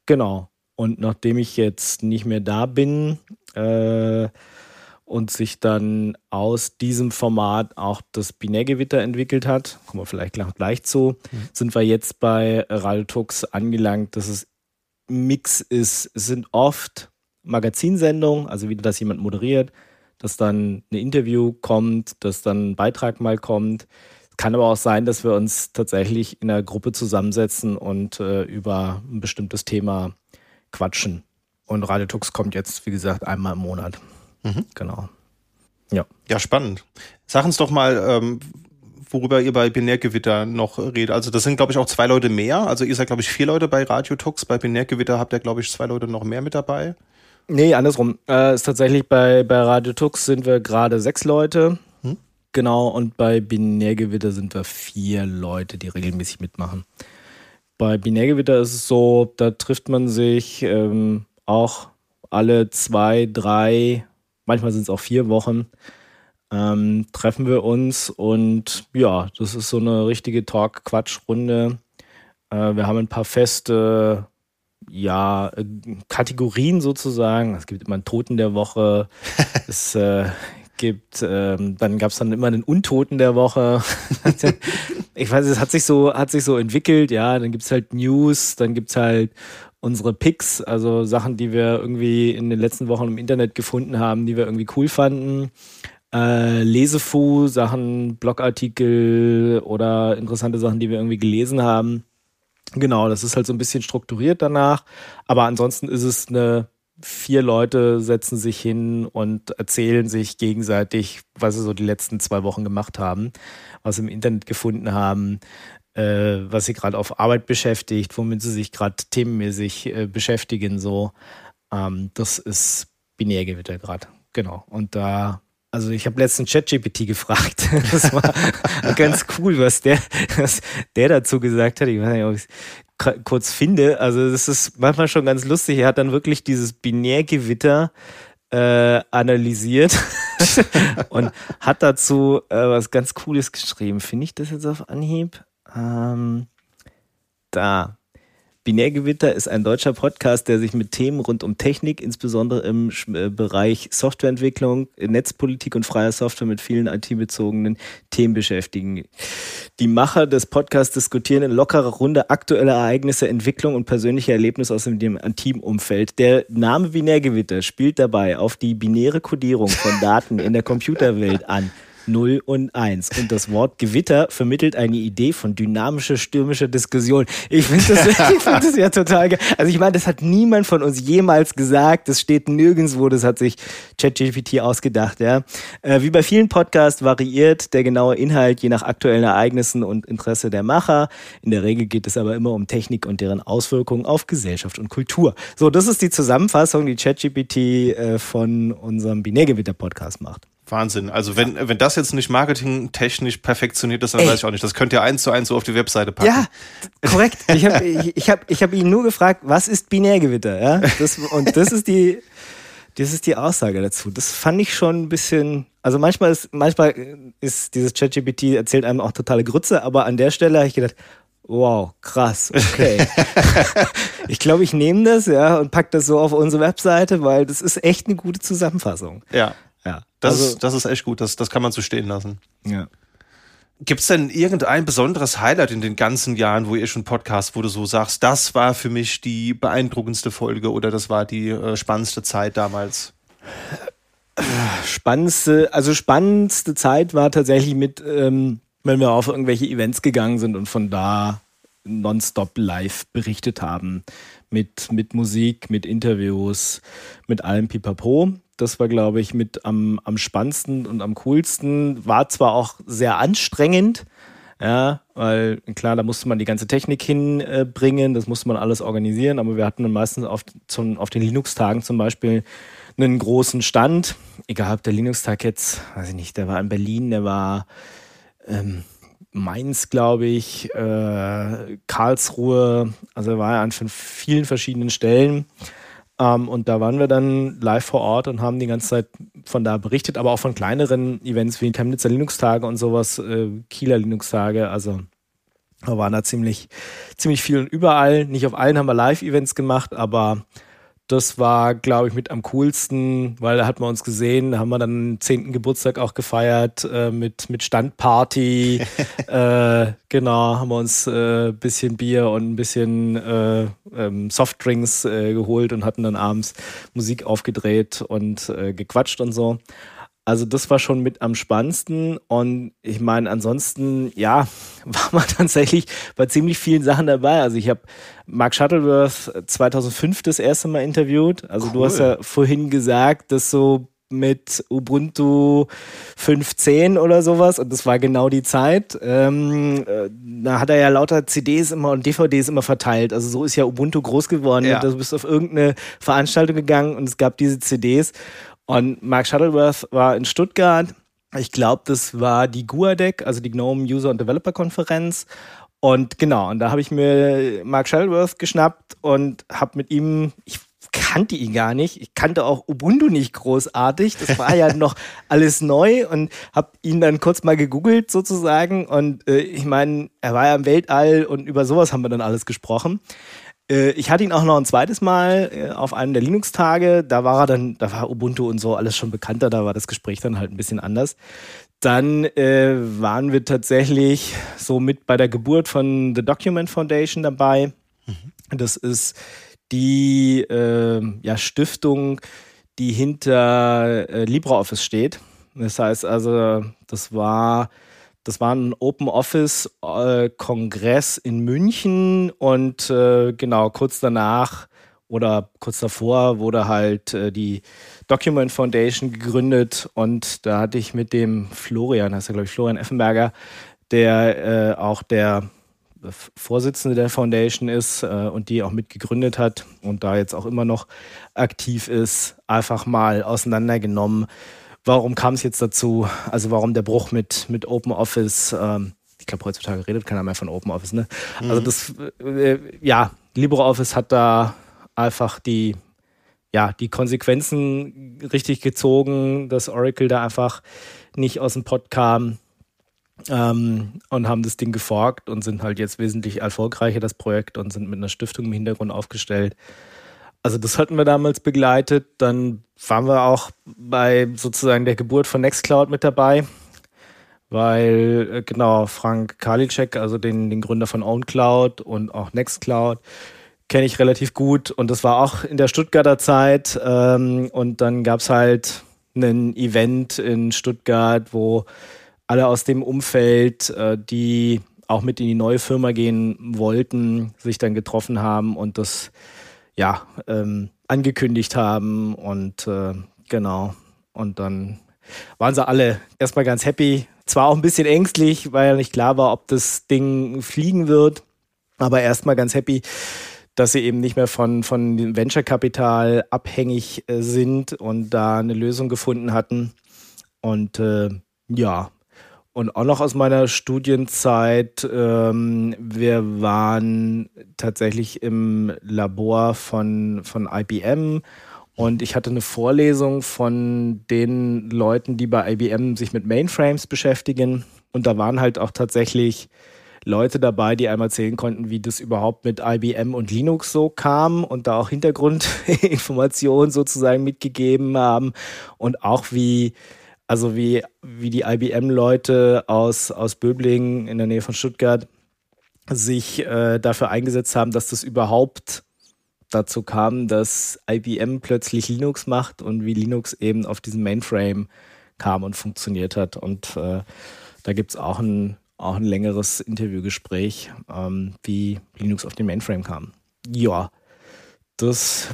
Genau. Und nachdem ich jetzt nicht mehr da bin äh, und sich dann aus diesem Format auch das Binärgewitter entwickelt hat, kommen wir vielleicht gleich, zu, mhm. sind wir jetzt bei Raltux angelangt, dass es Mix ist. Es sind oft Magazinsendungen, also wieder, dass jemand moderiert, dass dann ein Interview kommt, dass dann ein Beitrag mal kommt. Kann aber auch sein, dass wir uns tatsächlich in einer Gruppe zusammensetzen und äh, über ein bestimmtes Thema quatschen. Und Radiotux kommt jetzt, wie gesagt, einmal im Monat. Mhm. Genau. Ja. Ja, spannend. Sag uns doch mal, ähm, worüber ihr bei Binärgewitter noch redet. Also das sind, glaube ich, auch zwei Leute mehr. Also ihr seid, glaube ich, vier Leute bei Radiotux. Bei Binärgewitter habt ihr, glaube ich, zwei Leute noch mehr mit dabei. Nee, andersrum. Äh, ist tatsächlich bei, bei Radio Tux sind wir gerade sechs Leute Genau, und bei Binärgewitter sind wir vier Leute, die regelmäßig mitmachen. Bei Binärgewitter ist es so, da trifft man sich ähm, auch alle zwei, drei, manchmal sind es auch vier Wochen, ähm, treffen wir uns und ja, das ist so eine richtige Talk-Quatsch-Runde. Äh, wir haben ein paar feste ja, äh, Kategorien sozusagen. Es gibt immer einen Toten der Woche. [LAUGHS] es äh, gibt, ähm, dann gab es dann immer einen Untoten der Woche. [LAUGHS] ich weiß, es hat sich so, hat sich so entwickelt, ja, dann gibt es halt News, dann gibt es halt unsere Picks, also Sachen, die wir irgendwie in den letzten Wochen im Internet gefunden haben, die wir irgendwie cool fanden. Äh, Lesefu, Sachen, Blogartikel oder interessante Sachen, die wir irgendwie gelesen haben. Genau, das ist halt so ein bisschen strukturiert danach. Aber ansonsten ist es eine vier Leute setzen sich hin und erzählen sich gegenseitig, was sie so die letzten zwei Wochen gemacht haben, was sie im Internet gefunden haben, äh, was sie gerade auf Arbeit beschäftigt, womit sie sich gerade themenmäßig äh, beschäftigen. So, ähm, das ist Binärgewitter gerade. Genau. Und da also ich habe letztens ChatGPT gefragt. [LAUGHS] Das war ganz cool, was der, was der dazu gesagt hat. Ich weiß nicht, ob ich es kurz finde. Also das ist manchmal schon ganz lustig. Er hat dann wirklich dieses Binärgewitter äh, analysiert [LAUGHS] und hat dazu äh, was ganz Cooles geschrieben. Finde ich das jetzt auf Anhieb? Ähm, da. Binärgewitter ist ein deutscher Podcast, der sich mit Themen rund um Technik, insbesondere im äh, Bereich Softwareentwicklung, Netzpolitik und freier Software mit vielen IT-bezogenen Themen beschäftigen. Die Macher des Podcasts diskutieren in lockerer Runde aktuelle Ereignisse, Entwicklung und persönliche Erlebnisse aus dem Intimumfeld. Der Name Binärgewitter spielt dabei auf die binäre Kodierung von Daten in der Computerwelt an. 0 und 1. Und das Wort Gewitter vermittelt eine Idee von dynamischer, stürmischer Diskussion. Ich finde das, [LAUGHS] ich find das ja total geil. Also ich meine, das hat niemand von uns jemals gesagt. Das steht nirgendwo. Das hat sich ChatGPT ausgedacht. Ja. Äh, wie bei vielen Podcasts variiert der genaue Inhalt je nach aktuellen Ereignissen und Interesse der Macher. In der Regel geht es aber immer um Technik und deren Auswirkungen auf Gesellschaft und Kultur. So, das ist die Zusammenfassung, die ChatGPT äh, von unserem Binärgewitter-Podcast macht. Wahnsinn. Also wenn, wenn das jetzt nicht marketingtechnisch perfektioniert ist, dann Ey. weiß ich auch nicht. Das könnt ihr eins zu eins so auf die Webseite packen. Ja, korrekt. Ich habe ich, ich hab, ich hab ihn nur gefragt, was ist Binärgewitter? Ja? Das, und das ist die, das ist die Aussage dazu. Das fand ich schon ein bisschen. Also manchmal ist, manchmal ist dieses ChatGPT erzählt einem auch totale Grütze, aber an der Stelle habe ich gedacht, wow, krass, okay. [LAUGHS] ich glaube, ich nehme das, ja, und pack das so auf unsere Webseite, weil das ist echt eine gute Zusammenfassung. Ja. Ja. Das, also, ist, das ist echt gut, das, das kann man so stehen lassen. Ja. Gibt es denn irgendein besonderes Highlight in den ganzen Jahren, wo ihr schon Podcast, wo du so sagst, das war für mich die beeindruckendste Folge oder das war die äh, spannendste Zeit damals? Spannendste, also spannendste Zeit war tatsächlich mit, ähm, wenn wir auf irgendwelche Events gegangen sind und von da nonstop live berichtet haben. Mit, mit Musik, mit Interviews, mit allem Pipapo. Das war, glaube ich, mit am, am spannendsten und am coolsten. War zwar auch sehr anstrengend, ja, weil klar, da musste man die ganze Technik hinbringen, das musste man alles organisieren, aber wir hatten dann meistens auf, zum, auf den Linux-Tagen zum Beispiel einen großen Stand. Egal, ob der Linux-Tag jetzt, weiß ich nicht, der war in Berlin, der war ähm, Mainz, glaube ich, äh, Karlsruhe, also er war ja an vielen verschiedenen Stellen. Ähm, und da waren wir dann live vor Ort und haben die ganze Zeit von da berichtet, aber auch von kleineren Events wie Chemnitzer Linux-Tage und sowas, äh, Kieler Linux-Tage. Also wir waren da ziemlich, ziemlich viel und überall. Nicht auf allen haben wir Live-Events gemacht, aber das war, glaube ich, mit am coolsten, weil da hat man uns gesehen, da haben wir dann den 10. Geburtstag auch gefeiert äh, mit, mit Standparty. [LAUGHS] äh, genau, haben wir uns ein äh, bisschen Bier und ein bisschen äh, ähm, Softdrinks äh, geholt und hatten dann abends Musik aufgedreht und äh, gequatscht und so. Also das war schon mit am spannendsten und ich meine, ansonsten, ja, [LAUGHS] war man tatsächlich bei ziemlich vielen Sachen dabei. Also ich habe Mark Shuttleworth 2005 das erste Mal interviewt. Also cool. du hast ja vorhin gesagt, dass so mit Ubuntu 5.10 oder sowas und das war genau die Zeit. Ähm, äh, da hat er ja lauter CDs immer und DVDs immer verteilt. Also so ist ja Ubuntu groß geworden. Ja. Du bist auf irgendeine Veranstaltung gegangen und es gab diese CDs und Mark Shuttleworth war in Stuttgart Ich glaube, das war die GUADEC, also die GNOME User und Developer Konferenz. Und genau, und da habe ich mir Mark Shuttleworth geschnappt und habe mit ihm, ich kannte ihn gar nicht. Ich kannte auch Ubuntu nicht großartig. Das war ja [LAUGHS] noch alles neu und habe ihn dann kurz mal gegoogelt sozusagen. Und äh, ich meine, er war ja im Weltall und über sowas haben wir dann alles gesprochen. Äh, ich hatte ihn auch noch ein zweites Mal äh, auf einem der Linux-Tage. Da war er dann, da war Ubuntu und so alles schon bekannter. Da war das Gespräch dann halt ein bisschen anders. Dann äh, waren wir tatsächlich so mit bei der Geburt von The Document Foundation dabei. Mhm. Das ist die äh, ja, Stiftung, die hinter äh, LibreOffice steht. Das heißt also, das war, das war ein Open Office äh, Kongress in München und äh, genau kurz danach oder kurz davor wurde halt äh, die Document Foundation gegründet und da hatte ich mit dem Florian, heißt er glaube ich Florian Effenberger, der äh, auch der Vorsitzende der Foundation ist äh, und die auch mitgegründet hat und da jetzt auch immer noch aktiv ist, einfach mal auseinandergenommen. Warum kam es jetzt dazu? Also warum der Bruch mit, mit Open Office? Ähm, ich glaube, heutzutage redet keiner mehr von Open Office. Ne? Mhm. Also das, äh, ja, LibreOffice hat da einfach die, ja, die Konsequenzen richtig gezogen, dass Oracle da einfach nicht aus dem Pod kam ähm, und haben das Ding geforkt und sind halt jetzt wesentlich erfolgreicher, das Projekt, und sind mit einer Stiftung im Hintergrund aufgestellt. Also das hatten wir damals begleitet. Dann waren wir auch bei sozusagen der Geburt von Nextcloud mit dabei, weil äh, genau Frank Karliczek, also den, den Gründer von OwnCloud und auch Nextcloud, kenne ich relativ gut und das war auch in der Stuttgarter Zeit ähm, und dann gab es halt ein Event in Stuttgart, wo alle aus dem Umfeld, äh, die auch mit in die neue Firma gehen wollten, sich dann getroffen haben und das ja ähm, angekündigt haben und äh, genau und dann waren sie alle erstmal ganz happy. Zwar auch ein bisschen ängstlich, weil ja nicht klar war, ob das Ding fliegen wird, aber erstmal ganz happy, dass sie eben nicht mehr von, von Venture Kapital abhängig äh, sind und da eine Lösung gefunden hatten. Und äh, ja, und auch noch aus meiner Studienzeit, ähm, wir waren tatsächlich im Labor von, von IBM und ich hatte eine Vorlesung von den Leuten, die bei IBM sich mit Mainframes beschäftigen. Und da waren halt auch tatsächlich Leute dabei, die einmal erzählen konnten, wie das überhaupt mit IBM und Linux so kam und da auch Hintergrundinformationen [LAUGHS] sozusagen mitgegeben haben und auch wie also wie, wie die IBM-Leute aus, aus Böblingen in der Nähe von Stuttgart sich äh, dafür eingesetzt haben, dass das überhaupt dazu kam, dass IBM plötzlich Linux macht und wie Linux eben auf diesem Mainframe kam und funktioniert hat. Und äh, da gibt es auch ein, auch ein längeres Interviewgespräch, ähm, wie Linux auf den Mainframe kam. Ja, das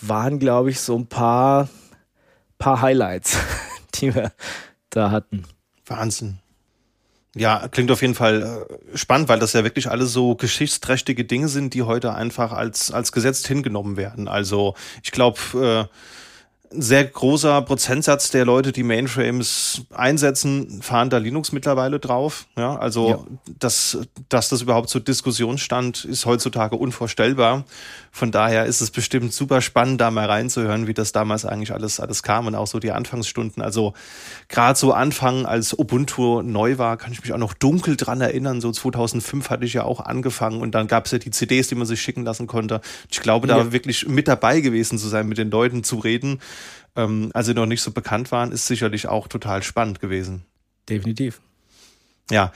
waren, glaube ich, so ein paar, paar Highlights. [LAUGHS] die wir da hatten. Wahnsinn. Ja, klingt auf jeden Fall äh, spannend, weil das ja wirklich alles so geschichtsträchtige Dinge sind, die heute einfach als, als gesetzt hingenommen werden. Also ich glaube, äh, ein sehr großer Prozentsatz der Leute, die Mainframes einsetzen, fahren da Linux mittlerweile drauf. Ja, also, ja. Dass, dass das überhaupt zur Diskussion stand, ist heutzutage unvorstellbar. Von daher ist es bestimmt super spannend, da mal reinzuhören, wie das damals eigentlich alles, alles kam und auch so die Anfangsstunden. Also, gerade so Anfang, als Ubuntu neu war, kann ich mich auch noch dunkel dran erinnern. So 2005 hatte ich ja auch angefangen und dann gab es ja die CDs, die man sich schicken lassen konnte. Ich glaube, da ja. wirklich mit dabei gewesen zu sein, mit den Leuten zu reden ähm, als sie noch nicht so bekannt waren, ist sicherlich auch total spannend gewesen. Definitiv. Ja.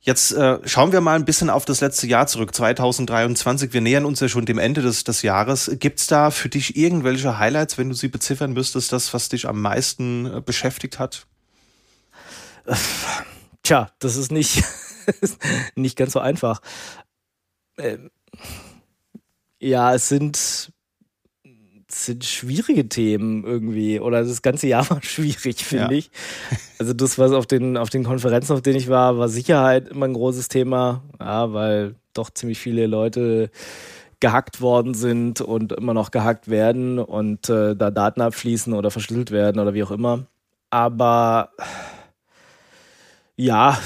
Jetzt äh, schauen wir mal ein bisschen auf das letzte Jahr zurück, 2023. Wir nähern uns ja schon dem Ende des, des Jahres. Gibt es da für dich irgendwelche Highlights, wenn du sie beziffern müsstest, das, was dich am meisten äh, beschäftigt hat? Tja, das ist nicht, [LAUGHS] nicht ganz so einfach. Ähm, ja, es sind sind schwierige Themen irgendwie. Oder das ganze Jahr [LAUGHS] war schwierig, finde ja. ich. Also das, was auf den, auf den Konferenzen, auf denen ich war, war Sicherheit immer ein großes Thema. Ja, weil doch ziemlich viele Leute gehackt worden sind und immer noch gehackt werden und äh, da Daten abfließen oder verschlüsselt werden oder wie auch immer. Aber Ja,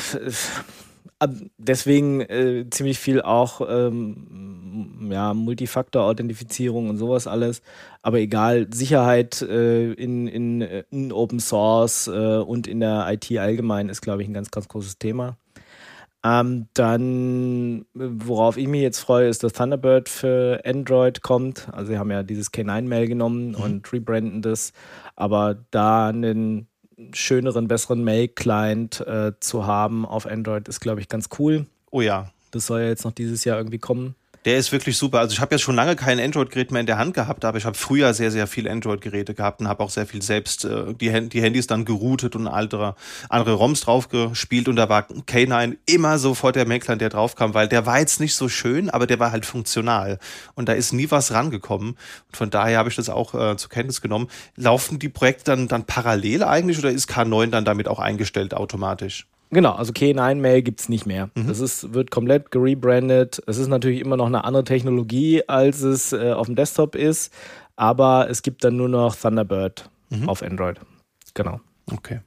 deswegen äh, ziemlich viel auch ähm, ja, Multifaktor-Authentifizierung und sowas alles. Aber egal, Sicherheit äh, in, in, in, Open Source äh, und in der IT allgemein ist, glaube ich, ein ganz, ganz großes Thema. Ähm, dann, worauf ich mich jetzt freue, ist, dass Thunderbird für Android kommt. Also, sie haben ja dieses K9-Mail genommen mhm. und rebranden das. Aber da einen schöneren, besseren Mail-Client äh, zu haben auf Android ist, glaube ich, ganz cool. Oh ja. Das soll ja jetzt noch dieses Jahr irgendwie kommen. Der ist wirklich super. Also ich habe ja schon lange kein Android-Gerät mehr in der Hand gehabt, aber ich habe früher sehr, sehr viel Android-Geräte gehabt und habe auch sehr viel selbst äh, die, die Handys dann geroutet und andere, andere ROMs draufgespielt und da war K9 immer sofort der Mail-Client, der draufkam, weil der war jetzt nicht so schön, aber der war halt funktional und da ist nie was rangekommen und von daher habe ich das auch äh, zur Kenntnis genommen. Laufen die Projekte dann, dann parallel eigentlich oder ist K9 dann damit auch eingestellt automatisch? Genau, also K9-Mail gibt es nicht mehr. Mhm. Das ist, wird komplett gerebrandet. Es ist natürlich immer noch eine andere Technologie, als es äh, auf dem Desktop ist, aber es gibt dann nur noch Thunderbird mhm. auf Android. Genau. Okay.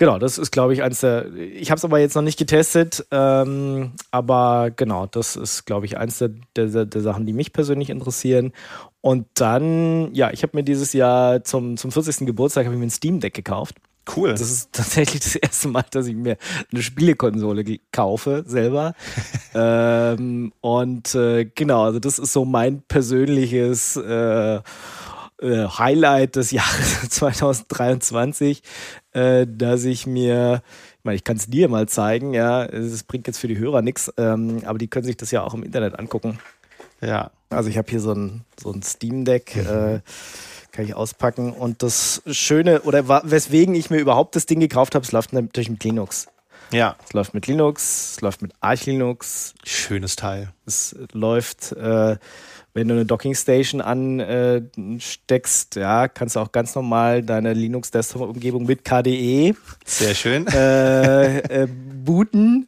Genau, das ist, glaube ich, eins der. Ich habe es aber jetzt noch nicht getestet, ähm, aber genau, das ist, glaube ich, eins der, der, der, Sachen, die mich persönlich interessieren. Und dann, ja, ich habe mir dieses Jahr zum, zum 40. Geburtstag ich mir ein Steam Deck gekauft. Cool. Das ist tatsächlich das erste Mal, dass ich mir eine Spielekonsole kaufe, selber. [LAUGHS] ähm, und äh, genau, also das ist so mein persönliches äh, äh, Highlight des [LAUGHS] Jahres 2023, äh, dass ich mir, ich meine, ich kann es dir mal zeigen, ja, es bringt jetzt für die Hörer nichts, ähm, aber die können sich das ja auch im Internet angucken. Ja. Also ich habe hier so ein, so ein Steam Deck. Mhm. Kann ich auspacken. Und das Schöne, oder weswegen ich mir überhaupt das Ding gekauft habe, es läuft natürlich mit Linux. Ja. Es läuft mit Linux, es läuft mit Arch Linux. Schönes Teil. Es läuft, äh, wenn du eine Docking Station ansteckst, äh, ja, kannst du auch ganz normal deine Linux Desktop Umgebung mit KDE. Sehr schön. Äh, äh, booten.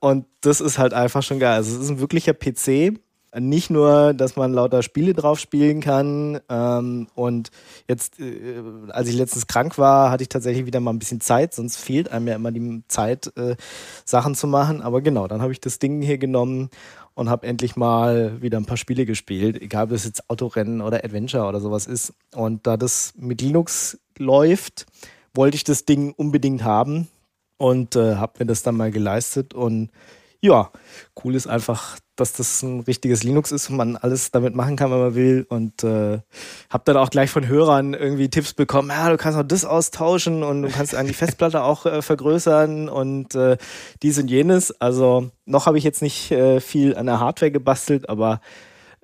und das ist halt einfach schon geil. Also es ist ein wirklicher PC nicht nur, dass man lauter Spiele drauf spielen kann. Ähm, und jetzt, äh, als ich letztens krank war, hatte ich tatsächlich wieder mal ein bisschen Zeit, sonst fehlt einem ja immer die Zeit, äh, Sachen zu machen. Aber genau, dann habe ich das Ding hier genommen und habe endlich mal wieder ein paar Spiele gespielt, egal ob es jetzt Autorennen oder Adventure oder sowas ist. Und da das mit Linux läuft, wollte ich das Ding unbedingt haben und äh, habe mir das dann mal geleistet und ja, cool ist einfach, dass das ein richtiges Linux ist und man alles damit machen kann, wenn man will. Und äh, habe dann auch gleich von Hörern irgendwie Tipps bekommen, ja, du kannst auch das austauschen und du kannst an die Festplatte [LAUGHS] auch äh, vergrößern und äh, dies und jenes. Also noch habe ich jetzt nicht äh, viel an der Hardware gebastelt, aber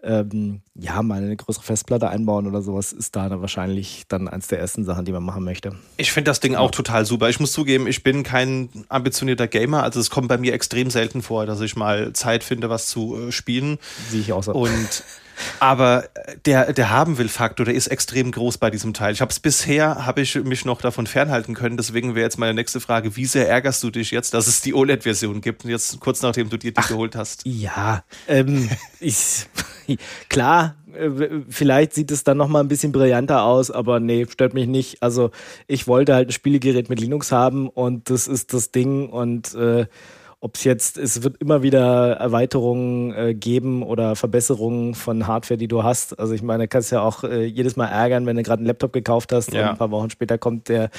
ähm, ja, mal eine größere Festplatte einbauen oder sowas ist da dann wahrscheinlich dann eins der ersten Sachen, die man machen möchte. Ich finde das Ding auch total super. Ich muss zugeben, ich bin kein ambitionierter Gamer, also es kommt bei mir extrem selten vor, dass ich mal Zeit finde, was zu äh, spielen. Sehe ich auch so. Und [LAUGHS] Aber der, der Haben-Will-Faktor, der ist extrem groß bei diesem Teil. Ich habe es bisher, habe ich mich noch davon fernhalten können. Deswegen wäre jetzt meine nächste Frage, wie sehr ärgerst du dich jetzt, dass es die OLED-Version gibt? Jetzt kurz nachdem du dir die Ach, geholt hast. Ja, ähm, [LAUGHS] ich, klar, äh, vielleicht sieht es dann noch mal ein bisschen brillanter aus, aber nee, stört mich nicht. Also ich wollte halt ein Spielegerät mit Linux haben und das ist das Ding und äh, ob es jetzt, es wird immer wieder Erweiterungen äh, geben oder Verbesserungen von Hardware, die du hast. Also ich meine, kannst ja auch äh, jedes Mal ärgern, wenn du gerade einen Laptop gekauft hast ja. und ein paar Wochen später kommt der,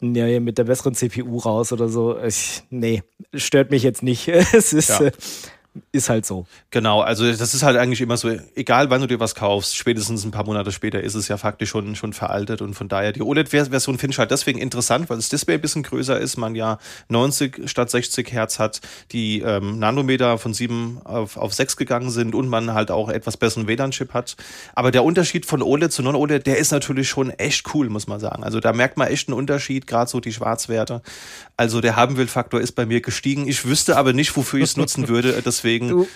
der mit der besseren CPU raus oder so. Ich, nee, stört mich jetzt nicht. [LAUGHS] es ist, ja. Ist halt so. Genau, also das ist halt eigentlich immer so, egal wann du dir was kaufst, spätestens ein paar Monate später ist es ja faktisch schon, schon veraltet und von daher die OLED-Version finde ich halt deswegen interessant, weil das Display ein bisschen größer ist, man ja 90 statt 60 Hertz hat, die ähm, Nanometer von 7 auf, auf 6 gegangen sind und man halt auch etwas besseren WLAN-Chip hat. Aber der Unterschied von OLED zu Non-OLED, der ist natürlich schon echt cool, muss man sagen. Also da merkt man echt einen Unterschied, gerade so die Schwarzwerte. Also der Haben-Will-Faktor ist bei mir gestiegen. Ich wüsste aber nicht, wofür ich es nutzen [LAUGHS] würde, deswegen deswegen du,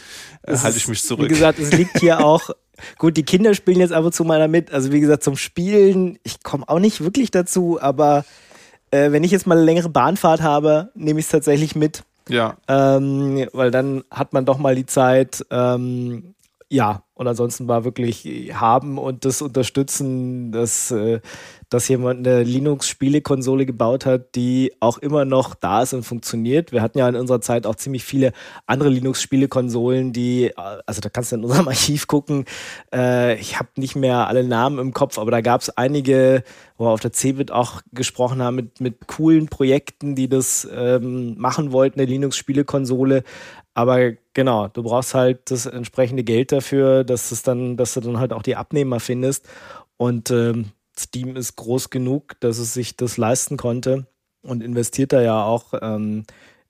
äh, halte ich mich zurück. Wie gesagt, es liegt hier [LAUGHS] auch. Gut, die Kinder spielen jetzt ab und zu mal damit. Also wie gesagt, zum Spielen, ich komme auch nicht wirklich dazu, aber äh, wenn ich jetzt mal eine längere Bahnfahrt habe, nehme ich es tatsächlich mit. Ja. Ähm, weil dann hat man doch mal die Zeit, ähm, ja, Und ansonsten war wirklich haben und das unterstützen, dass, äh, dass jemand eine Linux-Spielekonsole gebaut hat, die auch immer noch da ist und funktioniert. Wir hatten ja in unserer Zeit auch ziemlich viele andere Linux-Spielekonsolen, die, also da kannst du in unserem [LAUGHS] Archiv gucken, äh, ich habe nicht mehr alle Namen im Kopf, aber da gab es einige, wo wir auf der CeBIT auch gesprochen haben, mit, mit coolen Projekten, die das ähm, machen wollten, eine Linux-Spielekonsole. Aber genau, du brauchst halt das entsprechende Geld dafür, dass es dann, dass du dann halt auch die Abnehmer findest. Und ähm, Steam ist groß genug, dass es sich das leisten konnte und investiert da ja auch ähm,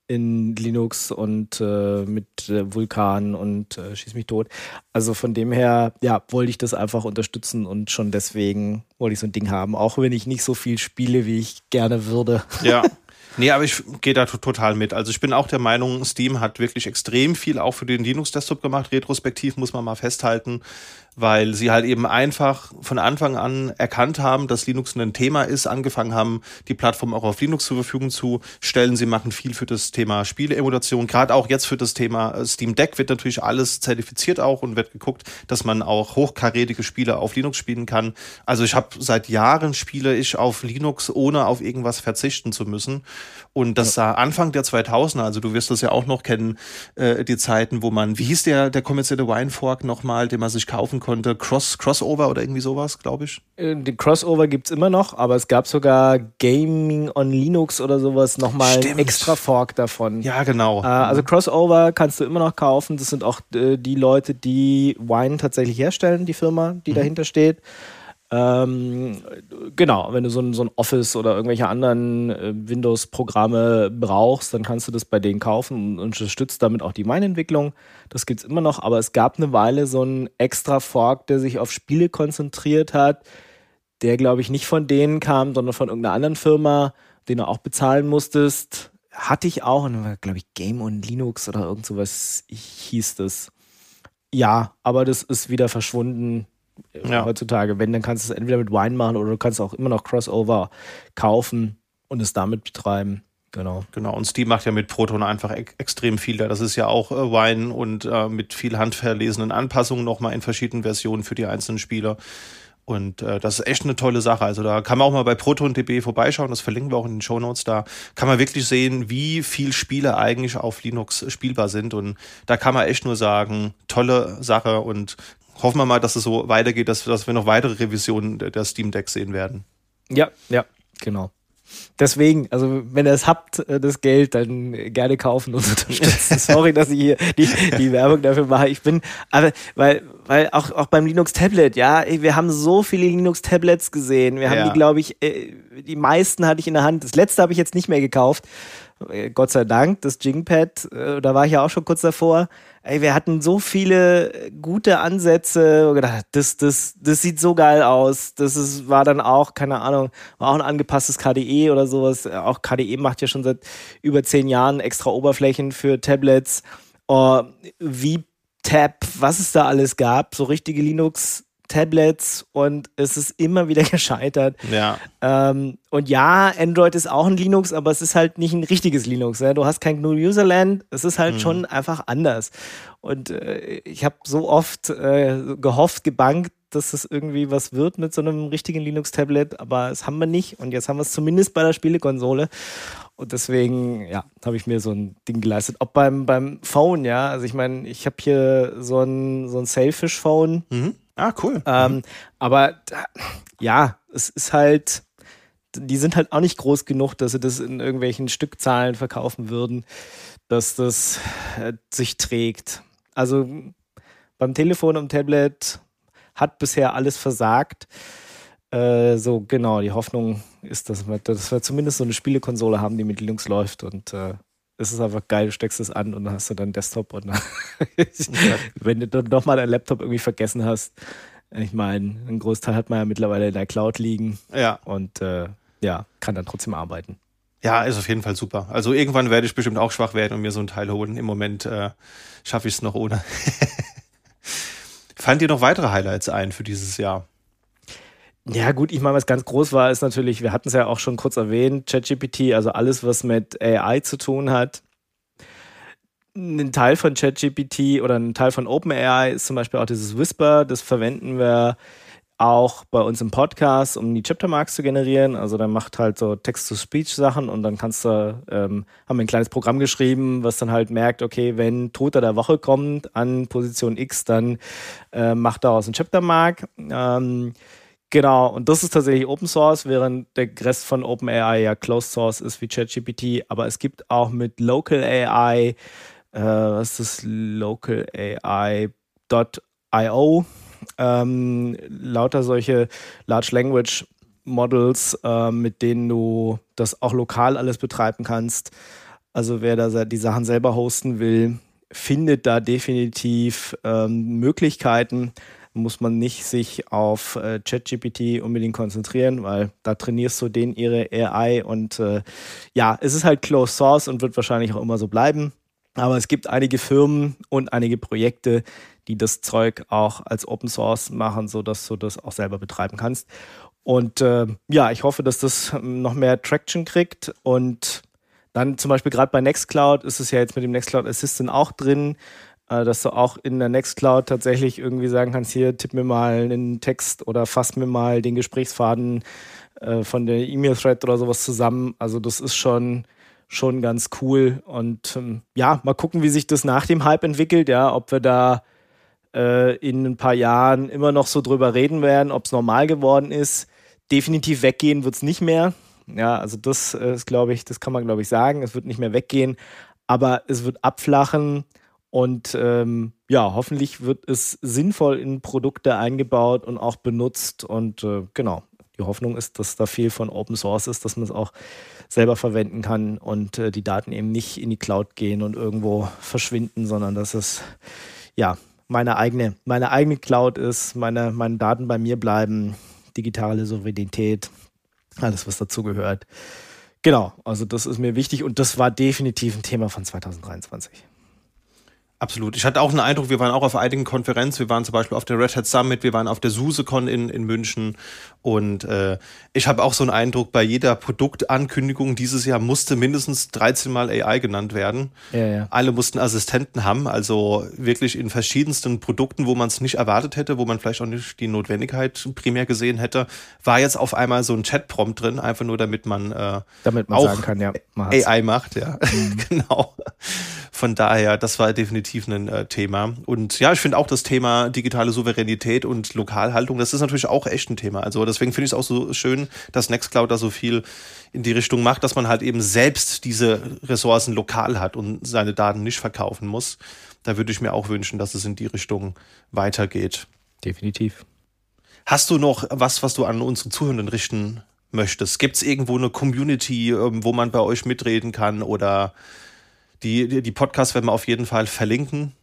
in Linux und äh, mit äh, Vulkan und äh, schieß mich tot. Also von dem her, ja, wollte ich das einfach unterstützen und schon deswegen wollte ich so ein Ding haben, auch wenn ich nicht so viel spiele, wie ich gerne würde. Ja. [LAUGHS] Nee, aber ich gehe da total mit. Also ich bin auch der Meinung, Steam hat wirklich extrem viel auch für den Linux-Desktop gemacht. Retrospektiv muss man mal festhalten weil sie halt eben einfach von Anfang an erkannt haben, dass Linux ein Thema ist, angefangen haben, die Plattform auch auf Linux zur Verfügung zu stellen. Sie machen viel für das Thema Spieleemulation, gerade auch jetzt für das Thema äh, Steam Deck wird natürlich alles zertifiziert auch und wird geguckt, dass man auch hochkarätige Spiele auf Linux spielen kann. Also ich habe seit Jahren spiele ich auf Linux, ohne auf irgendwas verzichten zu müssen. Und das ja. Anfang der 2000er, also du wirst das ja auch noch kennen, äh, die Zeiten, wo man, wie hieß der, der kommerzielle Winefork nochmal, den man sich kaufen konnte? Cross, Crossover oder irgendwie sowas, glaube ich? Äh, den Crossover gibt es immer noch, aber es gab sogar Gaming on Linux oder sowas, nochmal ein extra Fork davon. Ja, genau. Äh, also Crossover kannst du immer noch kaufen. Das sind auch äh, die Leute, die Wine tatsächlich herstellen, die Firma, die mhm. dahinter steht. Ähm, genau, wenn du so ein, so ein, Office oder irgendwelche anderen äh, Windows-Programme brauchst, dann kannst du das bei denen kaufen und unterstützt damit auch die Weinentwicklung. Das gibt es immer noch, aber es gab eine Weile so einen extra Fork, der sich auf Spiele konzentriert hat, der, glaube ich, nicht von denen kam, sondern von irgendeiner anderen Firma, den du auch bezahlen musstest. Hatte ich auch, und glaube ich, Game on Linux oder irgend sowas hieß das. Ja, aber das ist wieder verschwunden ja. heutzutage. Wenn, dann kannst du es entweder mit Wine machen oder du kannst auch immer noch Crossover kaufen und es damit betreiben. Genau. Genau. Und Steam macht ja mit Proton einfach e extrem viel da. Das ist ja auch äh, Wine und äh, mit viel handverlesenen Anpassungen nochmal in verschiedenen Versionen für die einzelnen Spieler. Und äh, das ist echt eine tolle Sache. Also da kann man auch mal bei ProtonDB vorbeischauen, das verlinken wir auch in den Show Notes. Da kann man wirklich sehen, wie viel Spiele eigentlich auf Linux spielbar sind. Und da kann man echt nur sagen, tolle Sache und hoffen wir mal, dass es so weitergeht, dass, dass wir noch weitere Revisionen der, der Steam Deck sehen werden. Ja, ja, genau. Deswegen, also wenn ihr es habt, äh, das Geld, dann gerne kaufen und [LAUGHS] unterstützen. Sorry, dass ich hier die, die Werbung dafür mache. Ich bin, aber weil, weil auch, auch beim Linux Tablet, ja, wir haben so viele Linux Tablets gesehen. Wir haben ja. die, glaube ich, äh, die meisten hatte ich in der Hand. Das letzte habe ich jetzt nicht mehr gekauft. Äh, Gott sei Dank, das Jingpad, da war ich ja auch schon kurz davor ey, wir hatten so viele gute Ansätze und gedacht, das, das, das sieht so geil aus. Das ist, war dann auch, keine Ahnung, war auch ein angepasstes KDE oder sowas. Auch KDE macht ja schon seit über zehn Jahren extra Oberflächen für Tablets. Uh, wie Tab, was es da alles gab, so richtige Linux Tablets und es ist immer wieder [LAUGHS] gescheitert. Ja. Ähm, und ja, Android ist auch ein Linux, aber es ist halt nicht ein richtiges Linux. Ja? Du hast kein GNU Userland, es ist halt mhm. schon einfach anders. Und äh, ich habe so oft äh, gehofft, gebankt, dass es irgendwie was wird mit so einem richtigen Linux-Tablet, aber es haben wir nicht. Und jetzt haben wir es zumindest bei der Spielekonsole. Und deswegen, ja, habe ich mir so ein Ding geleistet. Auch beim, beim Phone, ja. Also ich meine, ich habe hier so ein, so ein Sailfish-Phone. Mhm. Ah, cool. Ähm, aber ja, es ist halt, die sind halt auch nicht groß genug, dass sie das in irgendwelchen Stückzahlen verkaufen würden, dass das äh, sich trägt. Also beim Telefon und Tablet hat bisher alles versagt. Äh, so, genau, die Hoffnung ist, dass wir, dass wir zumindest so eine Spielekonsole haben, die mit Linux läuft und äh, es ist einfach geil, du steckst es an und dann hast du dann Desktop und dann [LAUGHS] wenn du dann doch mal deinen Laptop irgendwie vergessen hast, ich meine, ein Großteil hat man ja mittlerweile in der Cloud liegen ja. und äh, ja, kann dann trotzdem arbeiten. Ja, ist auf jeden Fall super. Also irgendwann werde ich bestimmt auch schwach werden und mir so ein Teil holen. Im Moment äh, schaffe ich es noch ohne. [LAUGHS] Fand ihr noch weitere Highlights ein für dieses Jahr? Ja, gut, ich meine, was ganz groß war, ist natürlich, wir hatten es ja auch schon kurz erwähnt, ChatGPT, also alles, was mit AI zu tun hat. ein Teil von ChatGPT oder ein Teil von OpenAI ist zum Beispiel auch dieses Whisper. Das verwenden wir auch bei uns im Podcast, um die Chaptermarks zu generieren. Also dann macht halt so Text-to-Speech-Sachen und dann kannst du, ähm, haben wir ein kleines Programm geschrieben, was dann halt merkt, okay, wenn Toter der Woche kommt an Position X, dann äh, macht daraus ein Chaptermark. Ähm, genau, und das ist tatsächlich Open Source, während der Rest von OpenAI ja Closed Source ist wie ChatGPT. Aber es gibt auch mit Local AI, äh, was ist das? Local AI.io ähm, lauter solche Large Language Models, äh, mit denen du das auch lokal alles betreiben kannst. Also wer da die Sachen selber hosten will, findet da definitiv ähm, Möglichkeiten. Muss man nicht sich auf äh, ChatGPT unbedingt konzentrieren, weil da trainierst du den ihre AI und äh, ja, es ist halt Closed Source und wird wahrscheinlich auch immer so bleiben. Aber es gibt einige Firmen und einige Projekte, die das Zeug auch als Open Source machen, sodass du das auch selber betreiben kannst. Und äh, ja, ich hoffe, dass das noch mehr Traction kriegt. Und dann zum Beispiel gerade bei Nextcloud ist es ja jetzt mit dem Nextcloud Assistant auch drin, dass du auch in der Nextcloud tatsächlich irgendwie sagen kannst, hier tipp mir mal einen Text oder fass mir mal den Gesprächsfaden äh, von der E-Mail-Thread oder sowas zusammen. Also das ist schon schon ganz cool. Und ähm, ja, mal gucken, wie sich das nach dem Hype entwickelt, ja, ob wir da äh, in ein paar Jahren immer noch so drüber reden werden, ob es normal geworden ist. Definitiv weggehen wird es nicht mehr. Ja, also das äh, ist, glaube ich, das kann man, glaube ich, sagen. Es wird nicht mehr weggehen, aber es wird abflachen und ähm, ja, hoffentlich wird es sinnvoll in Produkte eingebaut und auch benutzt. Und äh, genau, die Hoffnung ist, dass da viel von Open Source ist, dass man es auch selber verwenden kann und äh, die Daten eben nicht in die Cloud gehen und irgendwo verschwinden, sondern dass es ja meine eigene, meine eigene Cloud ist, meine, meine Daten bei mir bleiben, digitale Souveränität, alles, was dazugehört. Genau, also das ist mir wichtig und das war definitiv ein Thema von 2023. Absolut. Ich hatte auch einen Eindruck, wir waren auch auf einigen Konferenzen. Wir waren zum Beispiel auf der Red Hat Summit, wir waren auf der SuseCon in, in München. Und äh, ich habe auch so einen Eindruck, bei jeder Produktankündigung dieses Jahr musste mindestens 13 Mal AI genannt werden. Ja, ja. Alle mussten Assistenten haben, also wirklich in verschiedensten Produkten, wo man es nicht erwartet hätte, wo man vielleicht auch nicht die Notwendigkeit primär gesehen hätte, war jetzt auf einmal so ein Chat-Prompt drin, einfach nur damit man, äh, damit man auch kann, ja, AI macht. Ja, mhm. [LAUGHS] genau. Von daher, das war definitiv ein äh, Thema. Und ja, ich finde auch das Thema digitale Souveränität und Lokalhaltung, das ist natürlich auch echt ein Thema. Also deswegen finde ich es auch so schön, dass Nextcloud da so viel in die Richtung macht, dass man halt eben selbst diese Ressourcen lokal hat und seine Daten nicht verkaufen muss. Da würde ich mir auch wünschen, dass es in die Richtung weitergeht. Definitiv. Hast du noch was, was du an unsere Zuhörenden richten möchtest? Gibt es irgendwo eine Community, ähm, wo man bei euch mitreden kann oder die, die, die Podcasts werden wir auf jeden Fall verlinken.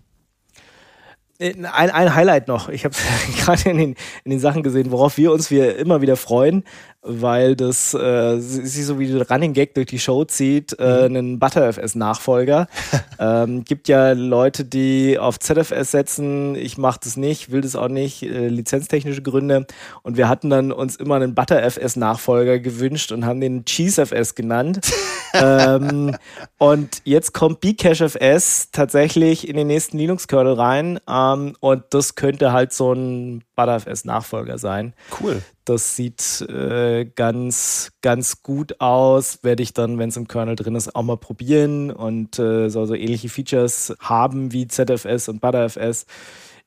Äh, ein, ein Highlight noch. Ich habe [LAUGHS] gerade in den, in den Sachen gesehen, worauf wir uns wir immer wieder freuen weil das äh, sich so wie ein Running Gag durch die Show zieht, äh, mhm. einen ButterFS-Nachfolger. [LAUGHS] ähm, gibt ja Leute, die auf ZFS setzen. Ich mache das nicht, will das auch nicht, äh, lizenztechnische Gründe. Und wir hatten dann uns immer einen ButterFS-Nachfolger gewünscht und haben den CheeseFS genannt. [LAUGHS] ähm, und jetzt kommt Bcachefs tatsächlich in den nächsten Linux-Kernel rein. Ähm, und das könnte halt so ein ButterFS-Nachfolger sein. Cool. Das sieht äh, ganz, ganz gut aus. Werde ich dann, wenn es im Kernel drin ist, auch mal probieren und äh, soll so ähnliche Features haben wie ZFS und ButterFS.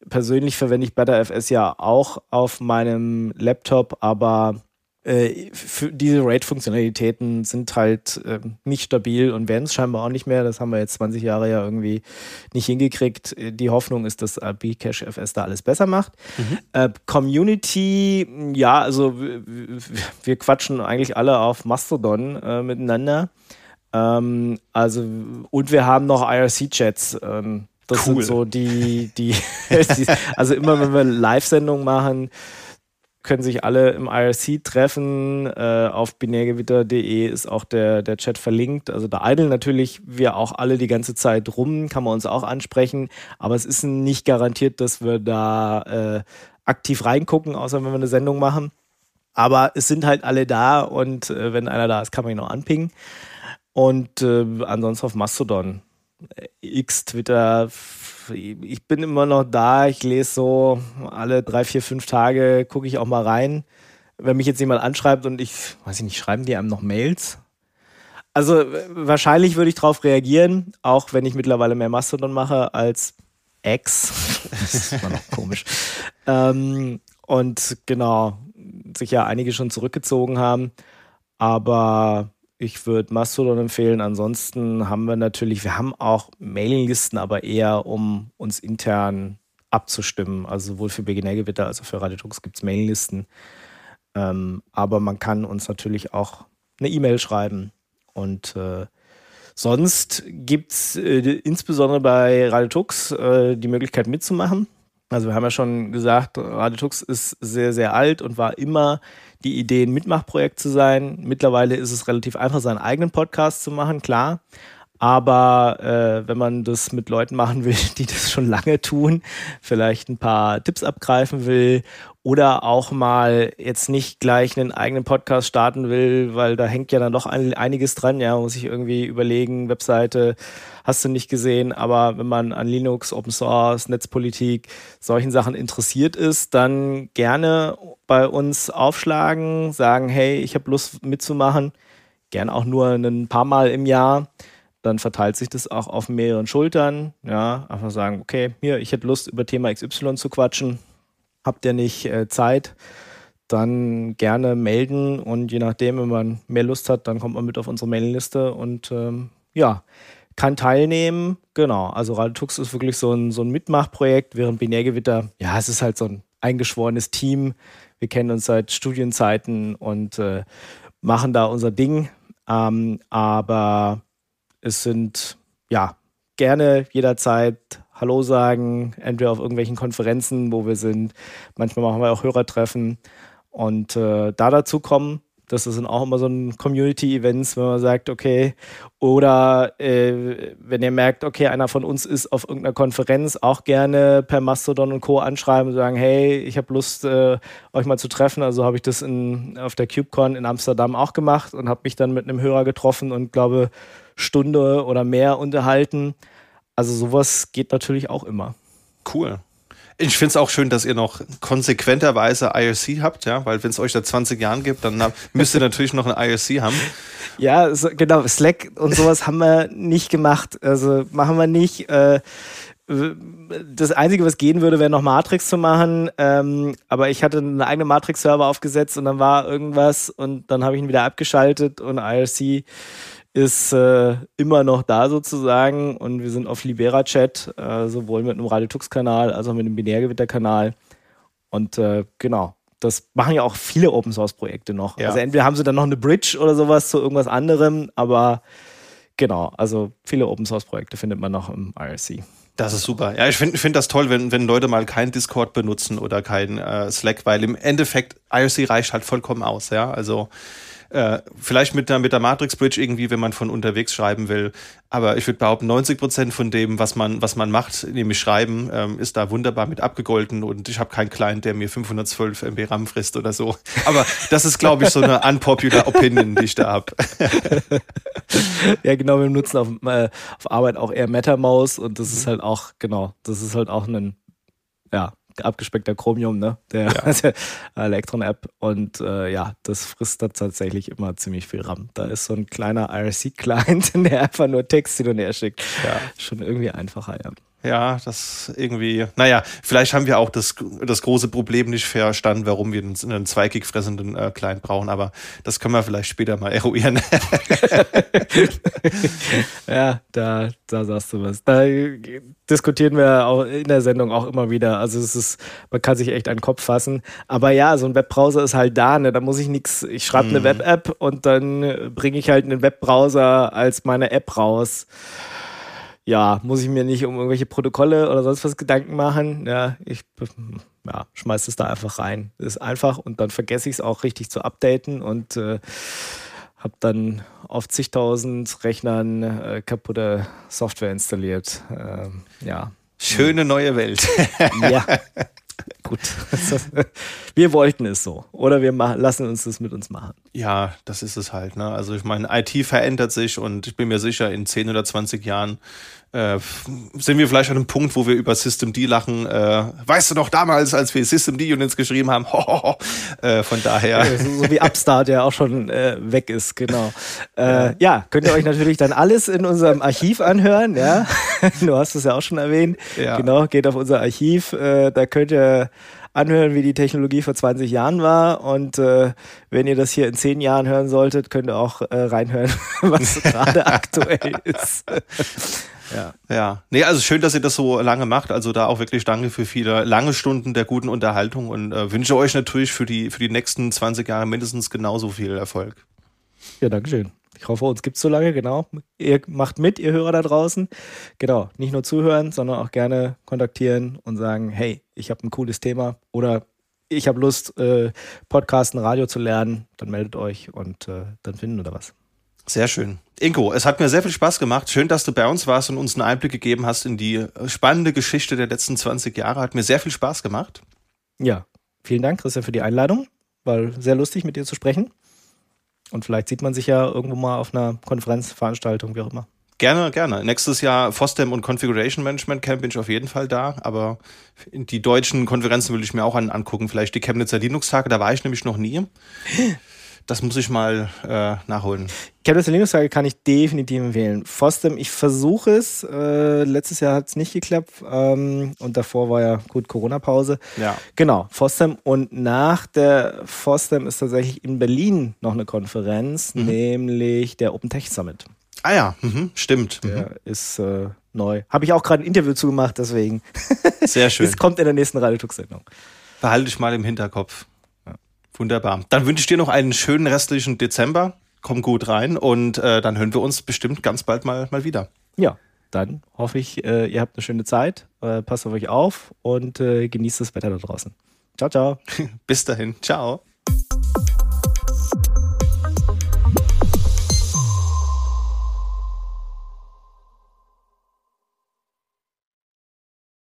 Persönlich verwende ich ButterFS ja auch auf meinem Laptop, aber äh, diese RAID-Funktionalitäten sind halt äh, nicht stabil und werden es scheinbar auch nicht mehr. Das haben wir jetzt 20 Jahre ja irgendwie nicht hingekriegt. Die Hoffnung ist, dass Bcache FS da alles besser macht. Mhm. Äh, Community, ja, also wir quatschen eigentlich alle auf Mastodon äh, miteinander. Ähm, also, und wir haben noch IRC-Chats. Ähm, das cool. sind so die, die, [LAUGHS] [LAUGHS] die also immer wenn wir Live-Sendungen machen, können sich alle im IRC treffen. Äh, auf binärgewitter.de ist auch der, der Chat verlinkt. Also da eideln natürlich wir auch alle die ganze Zeit rum, kann man uns auch ansprechen. Aber es ist nicht garantiert, dass wir da äh, aktiv reingucken, außer wenn wir eine Sendung machen. Aber es sind halt alle da und äh, wenn einer da ist, kann man ihn auch anpingen. Und äh, ansonsten auf Mastodon X, Twitter, ich bin immer noch da, ich lese so alle drei, vier, fünf Tage, gucke ich auch mal rein. Wenn mich jetzt jemand anschreibt und ich, weiß ich nicht, schreiben die einem noch Mails? Also wahrscheinlich würde ich darauf reagieren, auch wenn ich mittlerweile mehr Mastodon mache als X. [LAUGHS] das ist immer noch komisch. [LAUGHS] Ähm, und genau, sich ja einige schon zurückgezogen haben. Aber ich würde Mastodon empfehlen. Ansonsten haben wir natürlich, wir haben auch Mailinglisten, aber eher um uns intern abzustimmen. Also sowohl für Beginnergewitter als auch für Radio Talks gibt es Mailinglisten. Ähm, aber man kann uns natürlich auch eine E-Mail schreiben. Und äh, sonst gibt es äh, insbesondere bei Radio Tux äh, die Möglichkeit mitzumachen. Also wir haben ja schon gesagt, Radio Tux ist sehr, sehr alt und war immer die Idee, ein Mitmachprojekt zu sein. Mittlerweile ist es relativ einfach, seinen eigenen Podcast zu machen, klar. Aber äh, wenn man das mit Leuten machen will, [LAUGHS] die das schon lange tun, vielleicht ein paar Tipps abgreifen will oder auch mal jetzt nicht gleich einen eigenen Podcast starten will, weil da hängt ja dann doch ein, einiges dran. Ja, muss ich irgendwie überlegen, Webseite hast du nicht gesehen. Aber wenn man an Linux, Open Source, Netzpolitik, solchen Sachen interessiert ist, dann gerne bei uns aufschlagen, sagen, hey, ich habe Lust mitzumachen. Gerne auch nur ein paar Mal im Jahr dann verteilt sich das auch auf mehreren Schultern. Ja, einfach sagen, okay, hier, ich hätte Lust, über Thema XY zu quatschen. Habt ihr nicht äh, Zeit? Dann gerne melden und je nachdem, wenn man mehr Lust hat, dann kommt man mit auf unsere Mailingliste und ähm, ja, kann teilnehmen. Genau, also Radetux ist wirklich so ein, so ein Mitmachprojekt, während Binärgewitter, ja, es ist halt so ein eingeschworenes Team. Wir kennen uns seit Studienzeiten und äh, machen da unser Ding. Ähm, aber es sind ja gerne jederzeit Hallo sagen, entweder auf irgendwelchen Konferenzen, wo wir sind. Manchmal machen wir auch Hörertreffen und äh, da dazu kommen. Das sind auch immer so ein Community-Events, wenn man sagt, okay, oder äh, wenn ihr merkt, okay, einer von uns ist auf irgendeiner Konferenz, auch gerne per Mastodon und Co. anschreiben und sagen, hey, ich habe Lust, äh, euch mal zu treffen. Also habe ich das in, auf der KubeCon in Amsterdam auch gemacht und habe mich dann mit einem Hörer getroffen und glaube, Stunde oder mehr unterhalten. Also sowas geht natürlich auch immer. Cool. Ich finde es auch schön, dass ihr noch konsequenterweise IRC habt, ja, weil wenn es euch seit 20 Jahren gibt, dann müsst ihr natürlich noch ein IRC haben. [LAUGHS] Ja, so, genau. Slack und sowas haben wir nicht gemacht. Also machen wir nicht. Äh, das Einzige, was gehen würde, wäre noch Matrix zu machen. Ähm, aber ich hatte einen eigenen Matrix-Server aufgesetzt und dann war irgendwas und dann habe ich ihn wieder abgeschaltet und IRC ist äh, immer noch da sozusagen und wir sind auf Libera Chat, äh, sowohl mit einem Radiotux-Kanal als auch mit einem Binärgewitter-Kanal. Und äh, genau, das machen ja auch viele Open Source Projekte noch. Ja. Also entweder haben sie dann noch eine Bridge oder sowas zu irgendwas anderem, aber genau, also viele Open Source Projekte findet man noch im IRC. Das ist super. Ja, ich finde find das toll, wenn, wenn Leute mal kein Discord benutzen oder kein äh, Slack, weil im Endeffekt IRC reicht halt vollkommen aus, ja. Also äh, vielleicht mit der, mit der Matrix Bridge irgendwie, wenn man von unterwegs schreiben will. Aber ich würde behaupten, 90 Prozent von dem, was man, was man macht, nämlich schreiben, ähm, ist da wunderbar mit abgegolten und ich habe keinen Client, der mir 512 MB RAM frisst oder so. Aber das ist, glaube ich, so eine unpopular Opinion, die ich da habe. [LAUGHS] ja, genau, wir nutzen auf, äh, auf Arbeit auch eher MetaMouse und das ist halt auch, genau, das ist halt auch ein, ja, abgespeckter Chromium, ne? Der, ja. [LAUGHS] der Electron-App. Und äh, ja, das frisst da tatsächlich immer ziemlich viel RAM. Da ist so ein kleiner IRC-Client, [LAUGHS] der einfach nur Text hin und her schickt. Ja. Schon irgendwie einfacher, ja. Ja, das irgendwie, naja, vielleicht haben wir auch das, das große Problem nicht verstanden, warum wir einen, einen 2 Gig fressenden äh, Client brauchen, aber das können wir vielleicht später mal eruieren. [LAUGHS] ja, da, da sagst du was. Da diskutieren wir auch in der Sendung auch immer wieder. Also es ist, man kann sich echt einen Kopf fassen. Aber ja, so ein Webbrowser ist halt da, ne? Da muss ich nichts, ich schreibe eine mhm. Web-App und dann bringe ich halt einen Webbrowser als meine App raus ja, muss ich mir nicht um irgendwelche Protokolle oder sonst was Gedanken machen. Ja, ich ja, schmeiß es da einfach rein. Ist einfach und dann vergesse ich es auch richtig zu updaten und äh, habe dann auf zigtausend Rechnern äh, kaputte Software installiert. Ähm, ja. Schöne neue Welt. ja. [LAUGHS] [LAUGHS] Gut. wir wollten es so. Oder wir lassen uns das mit uns machen. Ja, das ist es halt. Ne? Also ich meine, IT verändert sich und ich bin mir sicher, in 10 oder 20 Jahren äh, sind wir vielleicht an einem Punkt, wo wir über System D lachen. Äh, weißt du noch damals, als wir System D Units geschrieben haben? [LAUGHS] äh, von daher. Ja, so, so, wie Upstart, der auch schon äh, weg ist, genau. Äh, ja, könnt ihr euch natürlich dann alles in unserem Archiv anhören, ja. [LAUGHS] du hast es ja auch schon erwähnt. Ja. Genau, geht auf unser Archiv. Da könnt ihr anhören, wie die Technologie vor 20 Jahren war. Und äh, wenn ihr das hier in 10 Jahren hören solltet, könnt ihr auch äh, reinhören, [LAUGHS] was [LAUGHS] gerade aktuell ist. Ja. Ja. Nee, also schön, dass ihr das so lange macht. Also da auch wirklich danke für viele lange Stunden der guten Unterhaltung und äh, wünsche euch natürlich für die, für die nächsten 20 Jahre mindestens genauso viel Erfolg. Ja, Dankeschön. Ich hoffe, uns gibt es so lange, genau. Ihr macht mit, ihr Hörer da draußen. Genau, nicht nur zuhören, sondern auch gerne kontaktieren und sagen, hey, ich habe ein cooles Thema oder ich habe Lust, äh, Podcasten, Radio zu lernen. Dann meldet euch und äh, dann finden wir da was. Sehr schön. Ingo, es hat mir sehr viel Spaß gemacht. Schön, dass du bei uns warst und uns einen Einblick gegeben hast in die spannende Geschichte der letzten 20 Jahre. Hat mir sehr viel Spaß gemacht. Ja, vielen Dank, Christian, für die Einladung. War sehr lustig, mit dir zu sprechen. Und vielleicht sieht man sich ja irgendwo mal auf einer Konferenzveranstaltung, wie auch immer. Gerne, gerne. Nächstes Jahr FOSDEM und Configuration Management Camp bin ich auf jeden Fall da, aber die deutschen Konferenzen will ich mir auch angucken. Vielleicht die Chemnitzer Linux-Tage, da war ich nämlich noch nie. Das muss ich mal äh, nachholen. Chemnitzer Linux-Tage kann ich definitiv empfehlen. FOSDEM, ich versuche es. Äh, letztes Jahr hat es nicht geklappt ähm, und davor war ja gut Corona-Pause. Ja. Genau, FOSDEM. Und nach der FOSDEM ist tatsächlich in Berlin noch eine Konferenz, mhm. nämlich der Open Tech Summit. Ah ja, mhm, stimmt. Der mhm. ist äh, neu. Habe ich auch gerade ein Interview zugemacht, deswegen. Sehr [LAUGHS] schön. Es kommt in der nächsten Radio-Tux-Sendung. Behalte ich mal im Hinterkopf. Wunderbar. Dann wünsche ich dir noch einen schönen restlichen Dezember. Komm gut rein und äh, dann hören wir uns bestimmt ganz bald mal, mal wieder. Ja, dann hoffe ich, äh, ihr habt eine schöne Zeit. Äh, passt auf euch auf und äh, genießt das Wetter da draußen. Ciao, ciao. [LAUGHS] Bis dahin. Ciao.